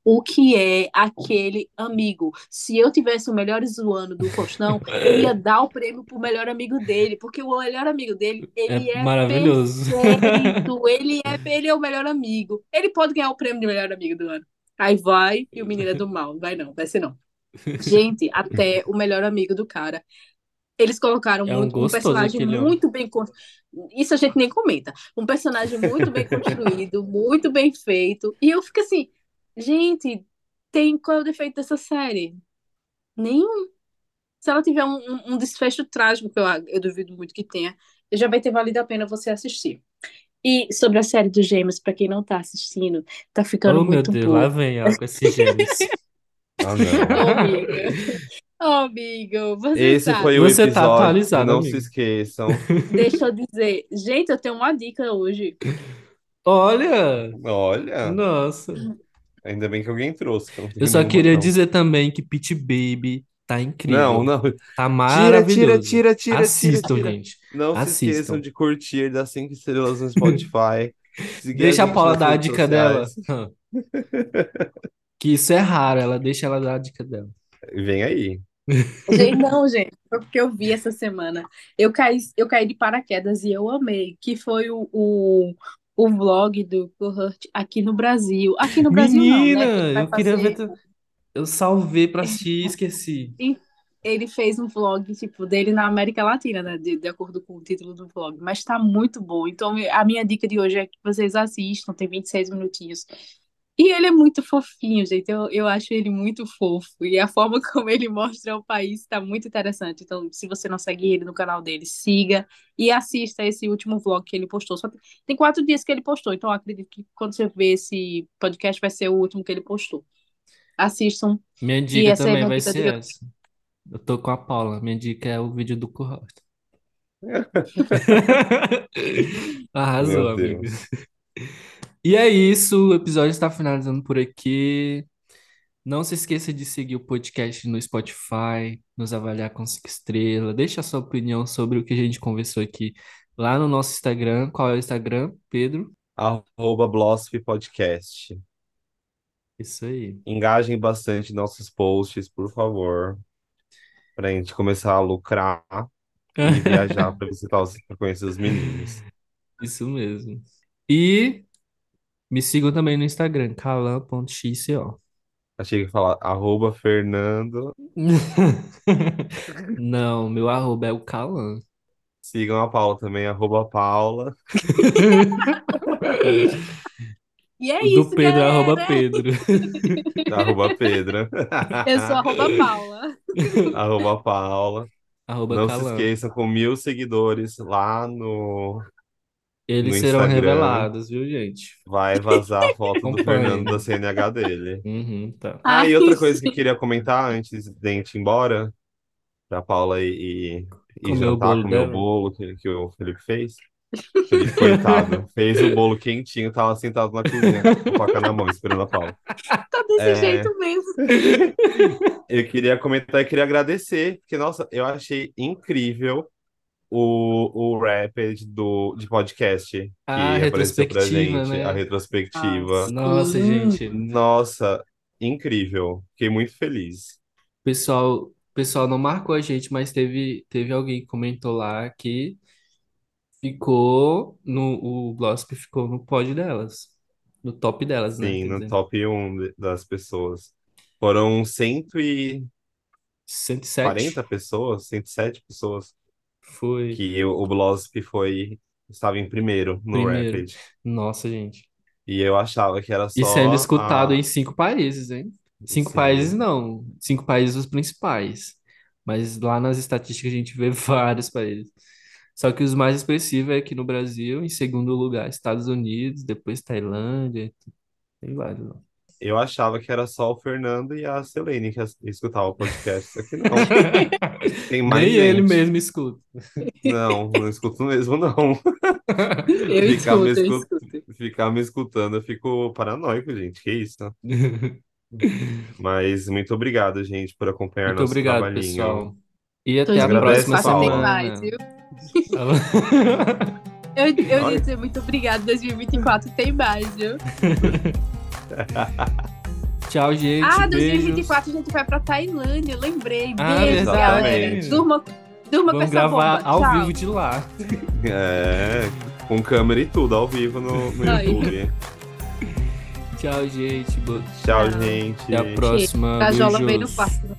O que é aquele amigo? Se eu tivesse o Melhores do Ano do Faustão, eu ia dar o prêmio pro melhor amigo dele, porque o melhor amigo dele, ele É é, maravilhoso. perfeito, ele é, ele é o melhor amigo. Ele pode ganhar o prêmio de melhor amigo do ano. Aí vai e o menino é do mal. Vai não, vai ser não. Gente, até o melhor amigo do cara eles colocaram É um muito, um personagem muito bem construído. Isso a gente nem comenta. Um personagem muito bem construído, muito bem feito. E eu fico assim, gente, tem qual é o defeito dessa série? Nenhum. Se ela tiver um, um- um desfecho trágico, que eu, eu duvido muito que tenha, já vai ter valido a pena você assistir. E sobre a série dos Gêmeos, pra quem não tá assistindo, tá ficando Oh, meu muito Deus, boa. lá vem, ó, com esses gêmeos. Ah, Ô, não. amigo. Você Esse sabe. foi o Você tá episódio. atualizado, Não amigo. se esqueçam. Deixa eu dizer. Gente, eu tenho uma dica hoje. Olha, Olha, nossa. ainda bem que alguém trouxe, que eu não Eu só queria não. dizer também que Pit Baby tá Não, incrível. não. Tá Tira, tira, maravilhoso. tira, tira, tira, Assistam, tira. gente. Não se Assistam. esqueçam de curtir, dar cinco estrelas no Spotify. Seguir Deixa a gente Paula nas dar a redes dica dela. sociais. Que isso é raro, ela deixa ela dar a dica dela. Vem aí. Gente, não, gente, foi porque eu vi essa semana. Eu caí, eu caí de paraquedas e eu amei, que foi o, o, o vlog do Cohort aqui no Brasil. Aqui no Brasil não, né? Menina, ele vai eu queria ver. fazer. tu- Eu salvei pra assistir e esqueci. Ele fez um vlog, tipo, dele na América Latina, né? De, de acordo com o título do vlog. Mas tá muito bom. Então, a minha dica de hoje é que vocês assistam, tem 26 minutinhos. E ele é muito fofinho, gente. Eu, eu acho ele muito fofo. E a forma como ele mostra o país está muito interessante. Então, se você não segue ele no canal dele, siga e assista esse último vlog que ele postou. Só tem, tem quatro dias que ele postou. Então, eu acredito que quando você ver esse podcast, vai ser o último que ele postou. Assistam. Minha dica essa é também vai ser essa. Eu tô com a Paula. Minha dica é o vídeo do Cohort. Arrasou, amigo. E é isso, o episódio está finalizando por aqui. Não se esqueça de seguir o podcast no Spotify, nos avaliar com cinco estrelas. Deixa a sua opinião sobre o que a gente conversou aqui lá no nosso Instagram. Qual é o Instagram, Pedro? Arroba Podcast. Isso aí. Engajem bastante nossos posts, por favor. Pra gente começar a lucrar e viajar pra visitar os, pra conhecer os meninos. Isso mesmo. E me sigam também no Instagram, calan.xco. Achei que ia falar arroba Fernando. Não, meu arroba é o Calan. Sigam a Paula também, arroba Paula. E é O do isso, Pedro é arroba galera. Pedro. Arroba Pedro. Eu sou arroba Paula. Arroba Paula. Arroba Não se Calan. esqueçam, com mil seguidores lá no, Eles no serão Instagram. revelados, viu, gente? Vai vazar a foto do. Fernando da CNH dele. Uhum, tá. Ah, e Ai, outra coisa que eu queria comentar antes de a gente ir embora, pra Paula ir, ir, ir Comer o jantar, bolo comer o dela. bolo que, que o Felipe fez. Felipe, coitado, fez o bolo quentinho, tava sentado na cozinha, com a faca na mão, esperando a Paula. Tá desse É. jeito mesmo. Eu queria comentar e queria agradecer, porque, nossa, eu achei incrível o, o Rapid do, de podcast que A apareceu pra retrospectiva, gente, né? a retrospectiva. Nossa, gente. Nossa, incrível. Fiquei muito feliz. O pessoal, pessoal não marcou a gente, mas teve, teve alguém que comentou lá que ficou no. O Glossip ficou no pod delas. No top delas, né? Sim, no dizer, top 1 de- das pessoas. Foram 140 107 pessoas, 107 pessoas foi. que o, o Blosp foi, estava em primeiro no Primeiro. Rapid. Nossa, gente. E eu achava que era E só sendo escutado a... em cinco países, hein? Cinco Sim. países não. Cinco países os principais. Mas lá nas estatísticas a gente vê vários países. Só que os mais expressivos é aqui no Brasil, em segundo lugar, Estados Unidos, depois Tailândia, tem vários lá. Eu achava que era só o Fernando e a Selene que escutavam o podcast. Que não. Tem mais Nem ele gente. mesmo escuta. Não, não escuto mesmo, não. Eu Ficava escuto, escu- escuto. ficar me escutando, eu fico paranoico, gente. Que isso? Mas muito obrigado, gente, por acompanhar Muito nosso obrigado, trabalhinho. pessoal. E até a próxima semana. Eu, eu ia dizer muito obrigado, 2024 tem mais, viu? Tchau, gente. ah, beijos. 2024 a gente vai pra Tailândia, lembrei. Ah, Beijo, galera. Durma, durma com essa gravar bomba. ao Tchau. vivo de lá. É, com câmera e tudo, ao vivo no, no. YouTube. Tchau, gente. Bo- Tchau, Tchau. gente. Até a próxima. Cajola veio no Beijos. quarto.